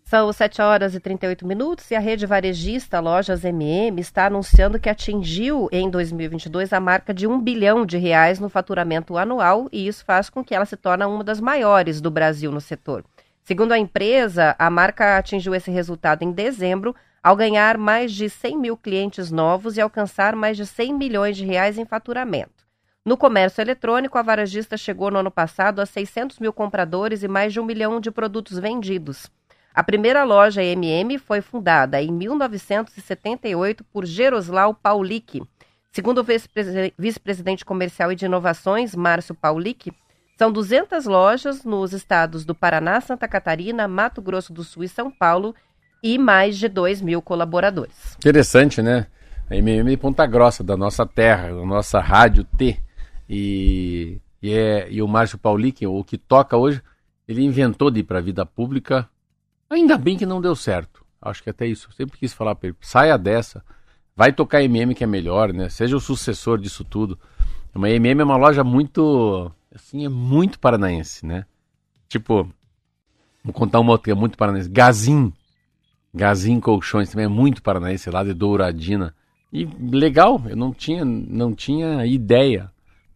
São 7 horas e 38 minutos e a rede varejista Lojas MM está anunciando que atingiu em 2022 a marca de um bilhão de reais no faturamento anual e isso faz com que ela se torne uma das maiores do Brasil no setor. Segundo a empresa, a marca atingiu esse resultado em dezembro ao ganhar mais de 100 mil clientes novos e alcançar mais de 100 milhões de reais em faturamento. No comércio eletrônico, a varejista chegou no ano passado a 600 mil compradores e mais de um milhão de produtos vendidos. A primeira loja MM foi fundada em 1978 por Geroslau Paulick. Segundo o vice-presi- vice-presidente comercial e de inovações, Márcio Paulick, são 200 lojas nos estados do Paraná, Santa Catarina, Mato Grosso do Sul e São Paulo e mais de 2 mil colaboradores. Interessante, né? A MM Ponta Grossa, da nossa terra, da nossa rádio T. E, e, é, e o Márcio Paulic, o que toca hoje, ele inventou de ir para a vida pública. Ainda bem que não deu certo. Acho que até isso. Eu sempre quis falar para ele: saia dessa, vai tocar MM que é melhor, né? Seja o sucessor disso tudo. Uma MM é uma loja muito, assim, é muito paranaense, né? Tipo, vou contar uma outra que é muito paranaense. Gazin. Gazin Colchões também é muito paranaense, lá de Douradina. E legal, eu não tinha, não tinha ideia,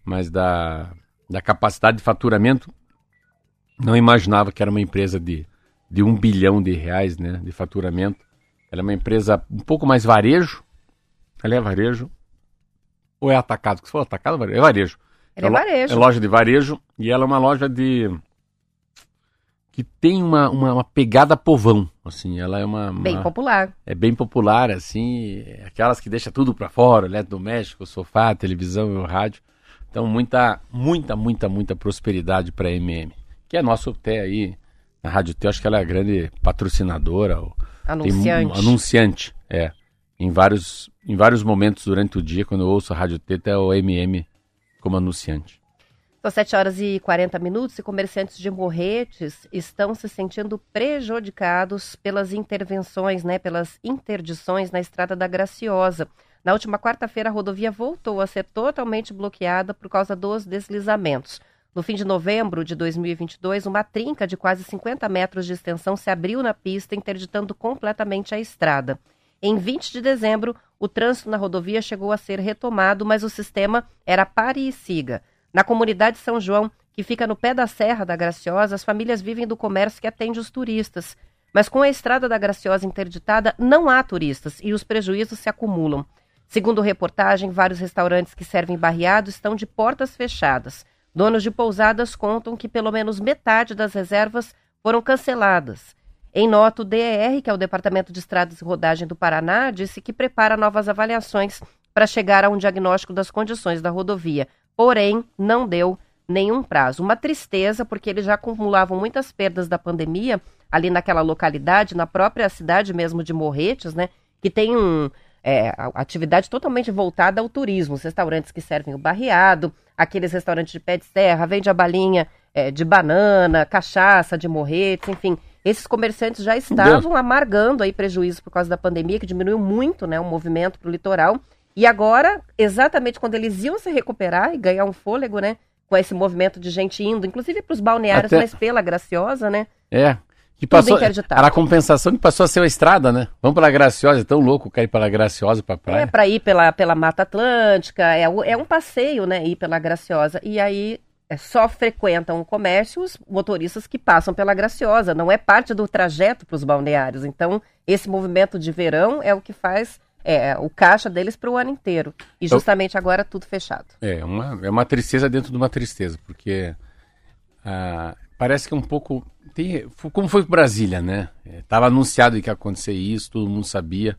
mas da, da capacidade de faturamento, não imaginava que era uma empresa de, de um bilhão de reais né, de faturamento. Ela é uma empresa um pouco mais varejo. Ela é varejo. Ou é atacado? Que você falou atacado? É varejo. Ele é lo- varejo. É loja de varejo e ela é uma loja de que tem uma, uma, uma pegada povão, assim, ela é uma, Bem uma- popular. é bem popular, assim, é aquelas que deixa tudo pra fora, eletrodoméstico, sofá, televisão e o rádio. Então, muita, muita, muita, muita prosperidade pra MM, que é nosso até aí na Rádio T, acho que ela é a grande patrocinadora, ou tem um Anunciante. anunciante, é. Em vários, em vários momentos durante o dia, quando eu ouço a Rádio T, é o MM como anunciante. São 7 horas e 40 minutos e comerciantes de Morretes estão se sentindo prejudicados pelas intervenções, né, pelas interdições na Estrada da Graciosa. Na última quarta-feira, a rodovia voltou a ser totalmente bloqueada por causa dos deslizamentos. No fim de novembro de 2022, uma trinca de quase 50 metros de extensão se abriu na pista, interditando completamente a estrada. Em 20 de dezembro, o trânsito na rodovia chegou a ser retomado, mas o sistema era pare e siga. Na comunidade São João, que fica no pé da Serra da Graciosa, as famílias vivem do comércio que atende os turistas. Mas com a estrada da Graciosa interditada, não há turistas e os prejuízos se acumulam. Segundo reportagem, vários restaurantes que servem barreado estão de portas fechadas. Donos de pousadas contam que pelo menos metade das reservas foram canceladas. Em nota, o DER, que é o Departamento de Estradas e Rodagem do Paraná, disse que prepara novas avaliações para chegar a um diagnóstico das condições da rodovia. Porém, não deu nenhum prazo. Uma tristeza, porque eles já acumulavam muitas perdas da pandemia ali naquela localidade, na própria cidade mesmo de Morretes, né? Que tem um, é, atividade totalmente voltada ao turismo. Os restaurantes que servem o barreado, aqueles restaurantes de pé de serra, vende a balinha é, de banana, cachaça de Morretes, enfim. Esses comerciantes já estavam amargando aí prejuízo por causa da pandemia, que diminuiu muito né, o movimento para o litoral. E agora, exatamente quando eles iam se recuperar e ganhar um fôlego, né? Com esse movimento de gente indo, inclusive para os balneários, Até- mas pela Graciosa, né? É. Que passou, era a compensação que passou a ser a estrada, né? Vamos pela Graciosa, é tão louco cair pela Graciosa pra É praia. para ir pela, pela Mata Atlântica, é, é um passeio, né? Ir pela Graciosa. E aí é, só frequentam o comércio os motoristas que passam pela Graciosa, não é parte do trajeto para os balneários. Então, esse movimento de verão é o que faz é, o caixa deles para o ano inteiro. E justamente agora tudo fechado. É, uma, é uma tristeza dentro de uma tristeza, porque ah, parece que é um pouco. Tem, como foi para Brasília, né? Estava anunciado que ia acontecer isso, todo mundo sabia,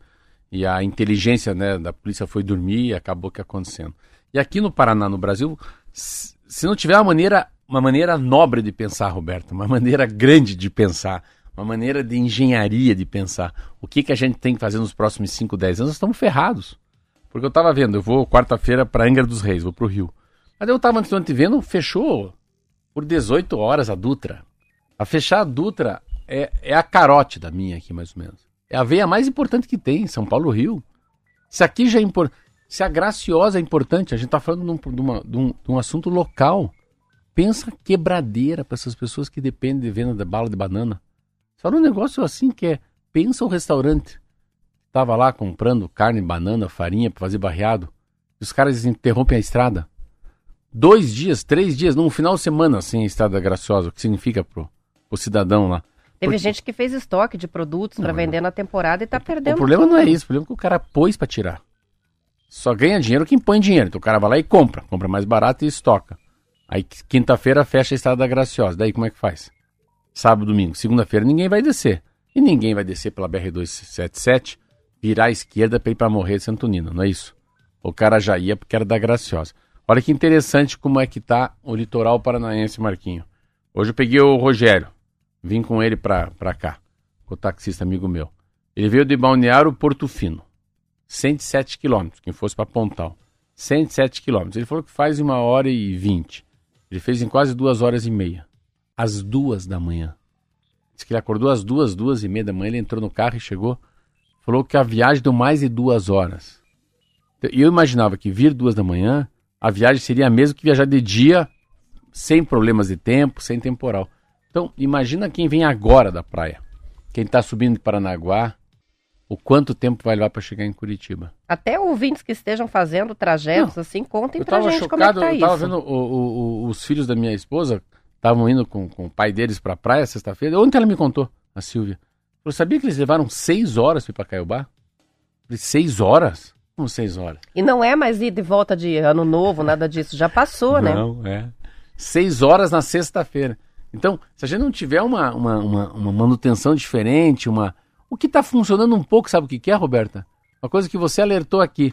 e a inteligência né, da polícia foi dormir e acabou que acontecendo. E aqui no Paraná, no Brasil, se não tiver uma maneira, uma maneira nobre de pensar, Roberto, uma maneira grande de pensar, uma maneira de engenharia de pensar, o que, que a gente tem que fazer nos próximos 5, 10 anos, nós estamos ferrados. Porque eu tava vendo, eu vou quarta-feira para Angra dos Reis, vou pro Rio. Mas eu tava ontem vendo, fechou por 18 horas a Dutra. A fechar a Dutra é, é a carote da minha aqui, mais ou menos. É a veia mais importante que tem, São Paulo-Rio. Se aqui já é importante. Se a Graciosa é importante, a gente tá falando de um, de uma- de um- de um assunto local. Pensa quebradeira para essas pessoas que dependem de venda de bala de banana. Só um negócio assim que é. Pensa o restaurante. Tava lá comprando carne, banana, farinha para fazer barreado. Os caras interrompem a estrada. Dois dias, três dias, num final de semana sem a estrada graciosa. O que significa pro, pro cidadão lá? Teve Porque- gente que fez estoque de produtos para vender na temporada e tá perdendo. O problema não é tudo. isso, o problema é que o cara pôs para tirar. Só ganha dinheiro quem põe dinheiro. Então o cara vai lá e compra. Compra mais barato e estoca. Aí quinta-feira fecha a estrada da Graciosa. Daí como é que faz? Sábado, domingo. Segunda-feira ninguém vai descer. E ninguém vai descer pela BR-277, virar à esquerda para ir para morrer de Santo Nino, não é isso? O cara já ia porque era da Graciosa. Olha que interessante como é que tá o litoral paranaense, Marquinho. Hoje eu peguei o Rogério. Vim com ele pra, pra cá. O taxista amigo meu. Ele veio de Balneário Porto Fino. 107 quilômetros, quem fosse para Pontal. 107 quilômetros. Ele falou que faz uma hora e vinte. Ele fez em quase duas horas e meia. às duas da manhã. Diz que ele acordou às duas, duas e meia da manhã, ele entrou no carro e chegou. Falou que a viagem deu mais de duas horas. E eu imaginava que vir duas da manhã, a viagem seria a mesma que viajar de dia, sem problemas de tempo, sem temporal. Então, imagina quem vem agora da praia. Quem está subindo de Paranaguá, o quanto tempo vai levar para chegar em Curitiba. Até ouvintes que estejam fazendo trajetos, assim, contem Eu tava gente como é que chocado, tá eu tava isso. vendo o- o- os filhos da minha esposa, estavam indo com, com o pai deles pra praia sexta-feira. Ontem ela me contou, a Silvia. Eu sabia que eles levaram seis horas para ir pra Caiobá? Falei, seis horas? Como seis horas? E não é mais ir de volta de ano novo, nada disso. Já passou, né? Não, é. Seis horas na sexta-feira. Então, se a gente não tiver uma, uma, uma, uma manutenção diferente, uma. O que está funcionando um pouco, sabe o que que é, Roberta? Uma coisa que você alertou aqui.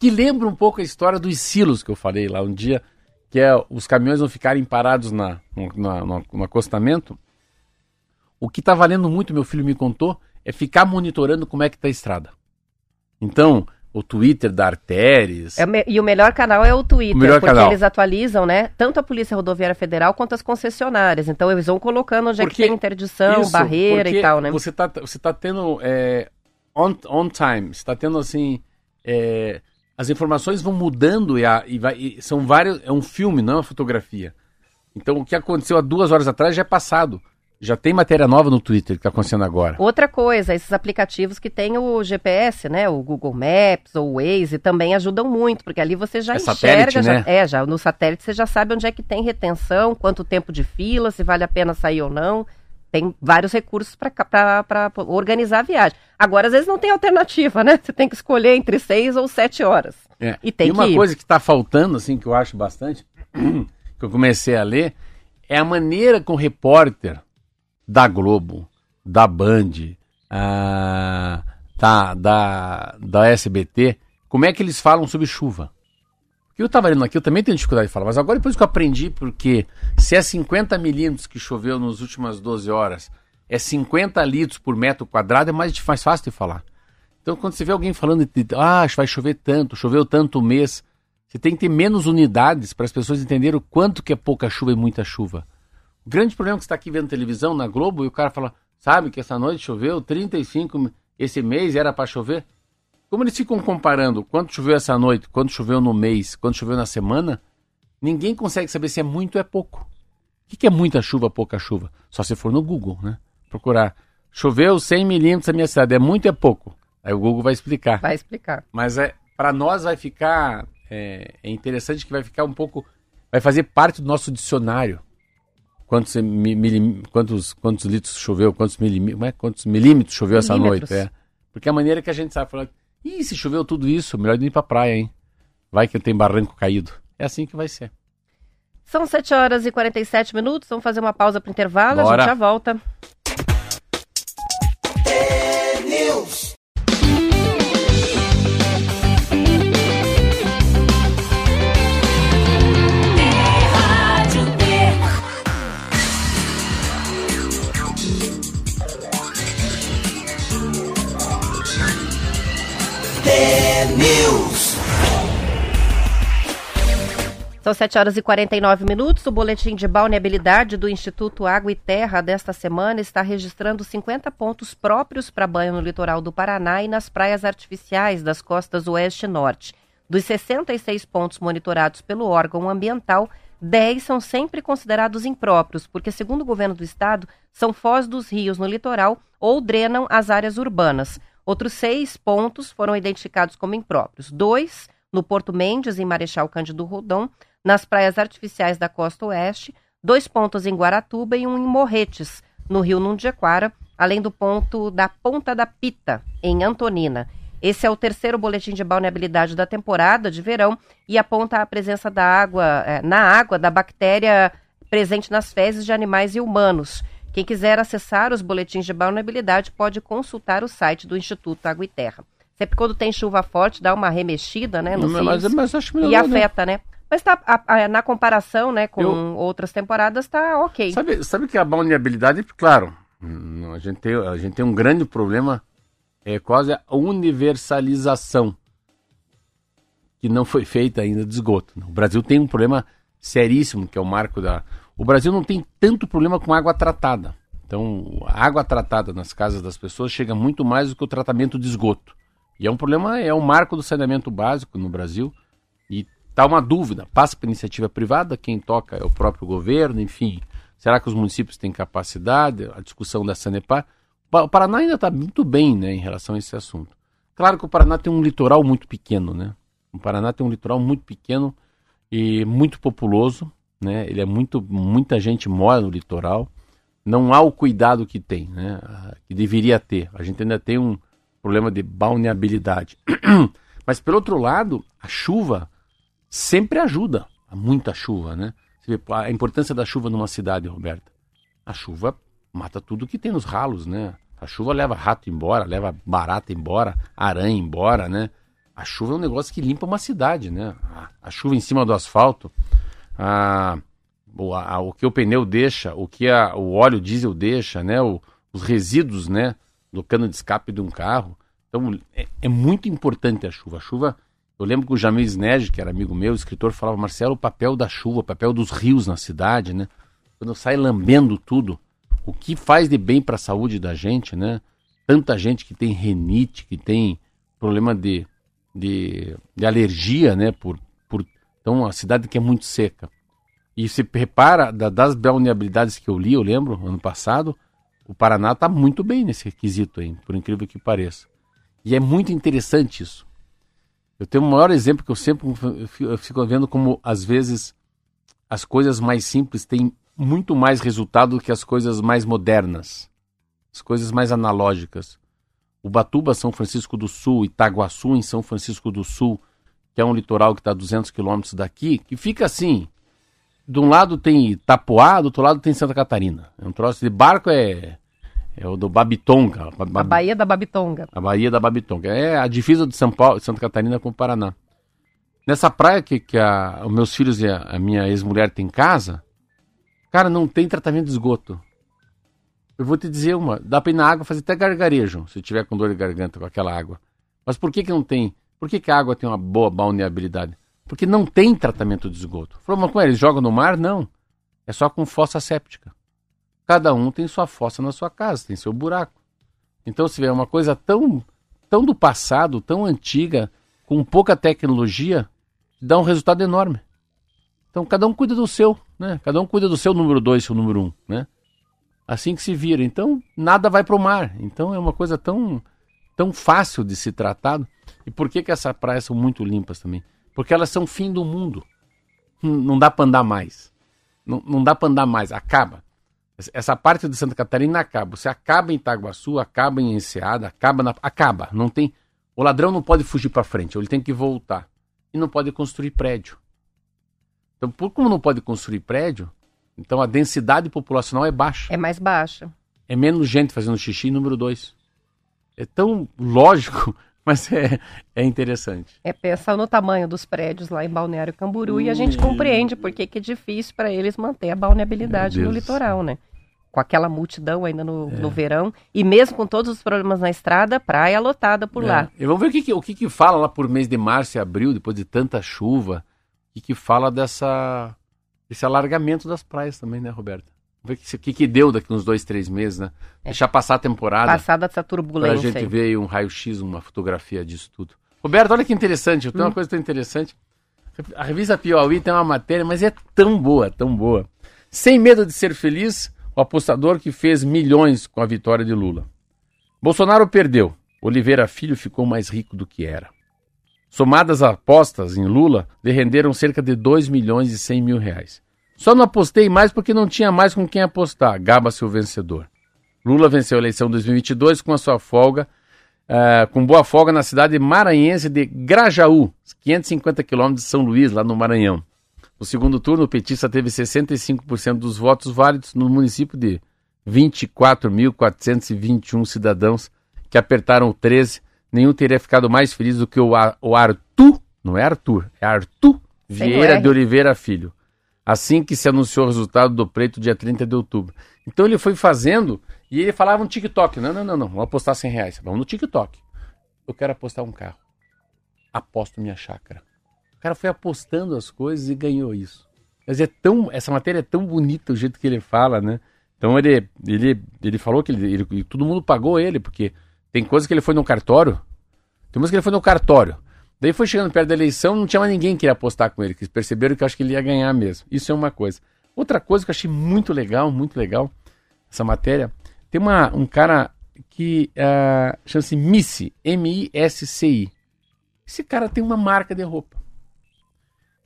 Que lembra um pouco a história dos silos que eu falei lá um dia, que é os caminhões não ficarem parados na, na- na- no acostamento. O que está valendo muito, meu filho me contou, é ficar monitorando como é que está a estrada. Então, o Twitter da Arteres. É e o melhor canal é o Twitter, O porque canal. eles atualizam, né? Tanto a Polícia Rodoviária Federal quanto as concessionárias. Então eles vão colocando onde é que Porque tem interdição, Isso, barreira porque e tal, né? Você tá, você tá tendo é, on, on time, você tá tendo assim. é, as informações vão mudando e, a- e vai- e são vários. É um filme, não é uma fotografia. Então o que aconteceu há duas horas atrás já é passado. Já tem matéria nova no Twitter que está acontecendo agora. Outra coisa, esses aplicativos que tem o GPS, né? O Google Maps ou o Waze também ajudam muito, porque ali você já É enxerga. satélite, já- né? é, já no satélite você já sabe onde é que tem retenção, quanto tempo de fila, se vale a pena sair ou não. Tem vários recursos para organizar a viagem. Agora, às vezes, não tem alternativa, né? Você tem que escolher entre seis ou sete horas. É. E tem uma que coisa que está faltando, assim, que eu acho bastante, que eu comecei a ler, é a maneira com o repórter da Globo, da Band, ah, da, da, da SBT, como é que eles falam sobre chuva. Eu estava lendo aqui, eu também tenho dificuldade de falar, mas agora depois que eu aprendi, porque se é 50 milímetros que choveu nas últimas 12 horas, é 50 litros por metro quadrado, é mais, mais fácil de falar. Então, quando você vê alguém falando de, ah, vai chover tanto, choveu tanto mês, você tem que ter menos unidades para as pessoas entenderem o quanto que é pouca chuva e muita chuva. O grande problema é que você está aqui vendo televisão na Globo e o cara fala, sabe que essa noite choveu 35, mi- esse mês era para chover. Como eles ficam comparando quanto choveu essa noite, quanto choveu no mês, quanto choveu na semana, ninguém consegue saber se é muito ou é pouco. O que, que é muita chuva, pouca chuva? Só se for no Google, né? Procurar. Choveu 100 milímetros na minha cidade, é muito ou é pouco? Aí o Google vai explicar. Vai explicar. Mas é para nós vai ficar é, é interessante que vai ficar um pouco vai fazer parte do nosso dicionário. Quantos, mi- milim- quantos, quantos litros choveu, quantos, milimi- como é? quantos milímetros choveu essa Milímetros. noite? É. Porque é a maneira que a gente sabe falar, ih, se choveu tudo isso, melhor ir pra praia, hein? Vai que tem barranco caído. É assim que vai ser. São 7 horas e 47 minutos. Vamos fazer uma pausa para intervalo. A Bora. gente já volta. News. São 7 horas e 49 minutos. O boletim de balneabilidade do Instituto Água e Terra desta semana está registrando 50 pontos próprios para banho no litoral do Paraná e nas praias artificiais das costas oeste e norte. Dos 66 pontos monitorados pelo órgão ambiental, 10 são sempre considerados impróprios, porque, segundo o governo do estado, são foz dos rios no litoral ou drenam as áreas urbanas. Outros seis pontos foram identificados como impróprios. Dois no Porto Mendes, em Marechal Cândido Rodon, nas praias artificiais da costa oeste, dois pontos em Guaratuba e um em Morretes, no rio Nundiaquara, além do ponto da Ponta da Pita, em Antonina. Esse é o terceiro boletim de balneabilidade da temporada de verão e aponta a presença da água, eh, na água da bactéria presente nas fezes de animais e humanos. Quem quiser acessar os boletins de balneabilidade pode consultar o site do Instituto Água e Terra. Sempre quando tem chuva forte, dá uma remexida, né, nos mas, rios mas acho e melhor, né? afeta, né? Mas tá, a- a- na comparação, né, com Eu- outras temporadas, tá ok. Sabe, sabe que a balneabilidade, claro, hum, a gente tem, a gente tem um grande problema, é quase a universalização, que não foi feita ainda de esgoto. O Brasil tem um problema seríssimo, que é o marco da... O Brasil não tem tanto problema com água tratada. Então, a água tratada nas casas das pessoas chega muito mais do que o tratamento de esgoto. E é um problema, é um marco do saneamento básico no Brasil. E tá uma dúvida, passa para iniciativa privada, quem toca é o próprio governo, enfim. Será que os municípios têm capacidade? A discussão da Sanepar. O Paraná ainda está muito bem né, em relação a esse assunto. Claro que o Paraná tem um litoral muito pequeno, né? O Paraná tem um litoral muito pequeno e muito populoso, né? Ele é muito, muita gente mora no litoral. Não há o cuidado que tem, né? Que deveria ter. A gente ainda tem um problema de balneabilidade. Mas pelo outro lado, a chuva sempre ajuda. Há muita chuva, né? A importância da chuva numa cidade, Roberta. A chuva mata tudo que tem nos ralos, né? A chuva leva rato embora, leva barata embora, aranha embora, né? A chuva é um negócio que limpa uma cidade, né? A, a chuva em cima do asfalto, a, o, a, o que o pneu deixa, o que o óleo diesel deixa, né? O, os resíduos, né? Do cano de escape de um carro. Então, é, é muito importante a chuva. A chuva, eu lembro que o Jamil Sned, que era amigo meu, escritor, falava, Marcelo, o papel da chuva, o papel dos rios na cidade, né? Quando sai lambendo tudo, o que faz de bem para a saúde da gente, né? Tanta gente que tem renite, que tem problema de, de, de alergia, né? Por, então, a cidade que é muito seca. E se repara, da, das balneabilidades que eu li, eu lembro, ano passado, o Paraná está muito bem nesse requisito aí, por incrível que pareça. E é muito interessante isso. Eu tenho um maior exemplo que eu sempre eu fico vendo como, às vezes, as coisas mais simples têm muito mais resultado do que as coisas mais modernas, as coisas mais analógicas. Ubatuba, São Francisco do Sul, Itaguaçu, em São Francisco do Sul, que é um litoral que está a 200 quilômetros daqui, que fica assim. De um lado tem Itapuá, do outro lado tem Santa Catarina. É um troço de barco, é, é o do Babitonga. A Baía da Babitonga. A Baía da Babitonga. É a divisa de São Paulo, Santa Catarina com o Paraná. Nessa praia que, que a, os meus filhos e a, a minha ex-mulher têm casa, Cara, não tem tratamento de esgoto. Eu vou te dizer uma, dá pra ir na água fazer até gargarejo, se tiver com dor de garganta com aquela água. Mas por que que não tem? Por que que a água tem uma boa balneabilidade? Porque não tem tratamento de esgoto. Falou, mas como é? Eles jogam no mar? Não. É só com fossa séptica. Cada um tem sua fossa na sua casa, tem seu buraco. Então, se vê uma coisa tão, tão do passado, tão antiga, com pouca tecnologia, dá um resultado enorme. Então, cada um cuida do seu né? Cada um cuida do seu número 2, seu número 1, um, né? Assim que se vira. Então, nada vai para o mar. Então, é uma coisa tão, tão fácil de se tratar. E por que, que essas praias são muito limpas também? Porque elas são fim do mundo. Hum, não dá para andar mais. Não, não dá para andar mais. Acaba. Essa parte de Santa Catarina acaba. Você acaba em Itaguaçu, acaba em Enseada, acaba na... Acaba. Não tem... O ladrão não pode fugir para frente, ele tem que voltar. E não pode construir prédio. Então, por como não pode construir prédio, então a densidade populacional é baixa. É mais baixa. É menos gente fazendo xixi, número dois. É tão lógico, mas é, é interessante. É pensar no tamanho dos prédios lá em Balneário Camburu hum. e a gente compreende por que é difícil para eles manter a balneabilidade no litoral, né? Com aquela multidão ainda no, é. no verão e mesmo com todos os problemas na estrada, praia lotada por é. lá. E vamos ver o que, o que, que fala lá por mês de março e abril, depois de tanta chuva e que fala dessa desse alargamento das praias também, né, Roberta? Ver o que, que deu daqui uns dois, três meses, né? É. Deixar passar a temporada. Passada essa turbulência. Pra gente aí. ver um raio-x, uma fotografia disso tudo. Roberto, olha que interessante, eu tenho hum. uma coisa tão interessante. A revista Piauí tem uma matéria, mas é tão boa, tão boa. Sem medo de ser feliz, o apostador que fez milhões com a vitória de Lula. Bolsonaro perdeu. Oliveira Filho ficou mais rico do que era. Somadas apostas em Lula, lhe renderam cerca de 2 milhões e 100 mil reais. Só não apostei mais porque não tinha mais com quem apostar, gaba-se o vencedor. Lula venceu a eleição 2022 com a sua folga, uh, com boa folga na cidade maranhense de Grajaú, 550 quilômetros de São Luís, lá no Maranhão. No segundo turno, o petista teve 65% dos votos válidos no município de 24.421 cidadãos que apertaram o 13 nenhum teria ficado mais feliz do que o, o Arthur, não é Arthur, é Arthur Vieira de Oliveira Filho. Assim que se anunciou o resultado do pleito dia 30 de outubro. Então ele foi fazendo e ele falava no TikTok: não, não, não, não, vamos apostar 100 reais. Vamos no TikTok. Eu quero apostar um carro. Aposto minha chácara. O cara foi apostando as coisas e ganhou isso. Mas é tão, essa matéria é tão bonita o jeito que ele fala, né? Então ele, ele, ele falou que ele, ele- todo mundo pagou ele, porque tem coisas que ele foi no cartório, tem coisas que ele foi no cartório. Daí foi chegando perto da eleição, não tinha mais ninguém que queria apostar com ele, que perceberam que eu acho que ele ia ganhar mesmo. Isso é uma coisa. Outra coisa que eu achei muito legal, muito legal, essa matéria, tem uma, um cara que ah, chama-se Missy, M-I-S-C-I. Esse cara tem uma marca de roupa.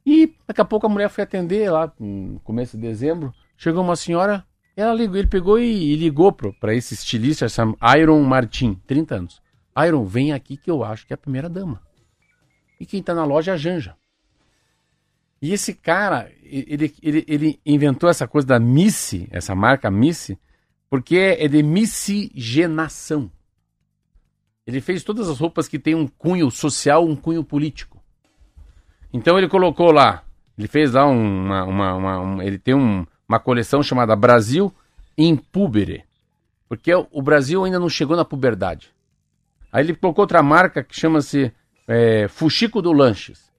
E daqui a pouco a mulher foi atender lá no começo de dezembro. Chegou uma senhora, ela ligou, ele pegou e, e ligou para esse estilista, essa Iron Martin, 30 anos. Iron, vem aqui que eu acho que é a primeira dama. E quem tá na loja é a Janja. E esse cara, ele, ele, ele inventou essa coisa da Missy, essa marca Missy, porque é de miscigenação. Ele fez todas as roupas que tem um cunho social, um cunho político. Então ele colocou lá, ele fez lá uma, uma, uma- um- ele tem um- uma coleção chamada Brasil Impubere, porque o Brasil ainda não chegou na puberdade. Aí ele colocou outra marca que chama-se é, Fuxico do Lanches.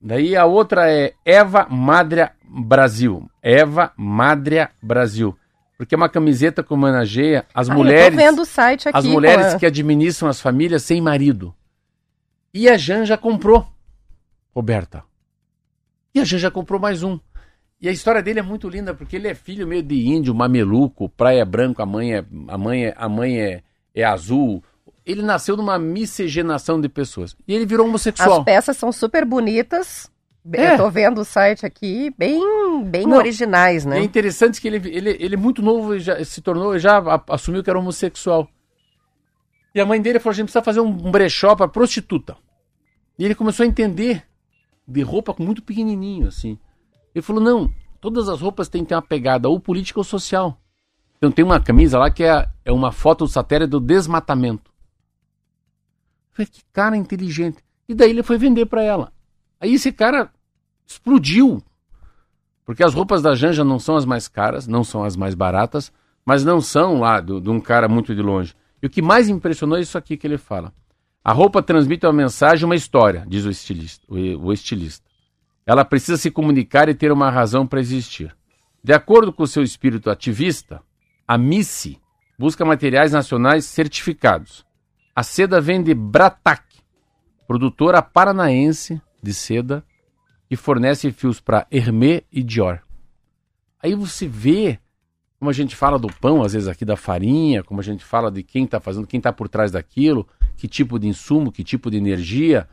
Daí a outra é Eva Madria Brasil. Eva Madria Brasil. Porque é uma camiseta que homenageia as Ah, mulheres Eu vendo o site aqui. as mulheres que administram as famílias sem marido. E a Janja comprou, Roberta. E a Janja comprou mais um. E a história dele é muito linda, porque ele é filho meio de índio, mameluco, praia branco, a mãe é, a mãe é, a mãe é, é azul. Ele nasceu numa miscigenação de pessoas. E ele virou homossexual. As peças são super bonitas. É. Eu tô vendo o site aqui, bem, bem Não. originais, né? É interessante que ele, ele, ele muito novo já se tornou, já assumiu que era homossexual. E a mãe dele falou: a gente precisa fazer um, um brechó para prostituta. E ele começou a entender de roupa muito pequenininho, assim. Ele falou: não, todas as roupas têm que ter uma pegada ou política ou social. Então tem uma camisa lá que é, é uma foto do satélite do desmatamento. Falei, que cara inteligente. E daí ele foi vender para ela. Aí esse cara explodiu. Porque as roupas da Janja não são as mais caras, não são as mais baratas, mas não são lá de um cara muito de longe. E o que mais impressionou é isso aqui que ele fala. A roupa transmite uma mensagem, uma história, diz o estilista. O, o estilista. Ela precisa se comunicar e ter uma razão para existir. De acordo com o seu espírito ativista, a Missy busca materiais nacionais certificados. A seda vem de Bratac, produtora paranaense de seda que fornece fios para Hermé e Dior. Aí você vê como a gente fala do pão, às vezes aqui da farinha, como a gente fala de quem está fazendo, quem está por trás daquilo, que tipo de insumo, que tipo de energia,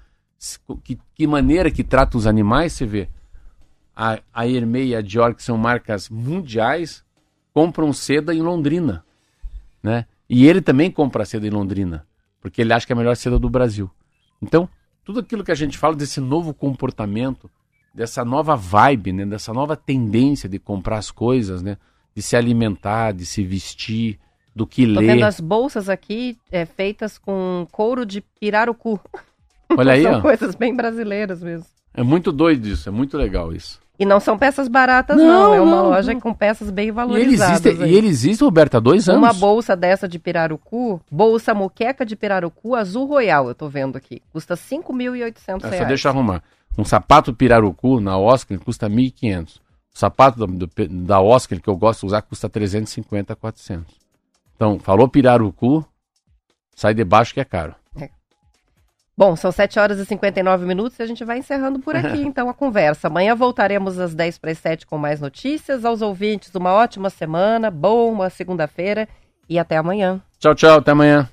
que, que maneira que trata os animais, você vê. A, a Hermé e a Dior, que são marcas mundiais, compram seda em Londrina, né? E ele também compra seda em Londrina, porque ele acha que é a melhor seda do Brasil. Então, tudo aquilo que a gente fala desse novo comportamento, dessa nova vibe, né? dessa nova tendência de comprar as coisas, né? de se alimentar, de se vestir, do que Tô ler. vendo as bolsas aqui é, feitas com couro de pirarucu. Olha aí, são ó. coisas bem brasileiras mesmo. É muito doido isso, é muito legal isso. E não são peças baratas, Não, não. É uma não, loja não. com peças bem E ele valorizadas. existe, e ele existe, Roberto, há dois anos. Uma bolsa dessa de pirarucu, bolsa moqueca de pirarucu azul royal, eu tô vendo aqui. Custa 5.800 É, reais. só deixa eu arrumar. Um sapato pirarucu na Oscar custa 1.500. O sapato da, do- da Oscar que eu gosto de usar custa 350, 400. Então, falou pirarucu, sai de baixo que é caro. Bom, são 7 horas e 59 minutos e a gente vai encerrando por aqui, então, a conversa. Amanhã voltaremos às 10 para as 7 com mais notícias. Aos ouvintes, uma ótima semana, boa segunda-feira e até amanhã. Tchau, tchau, até amanhã.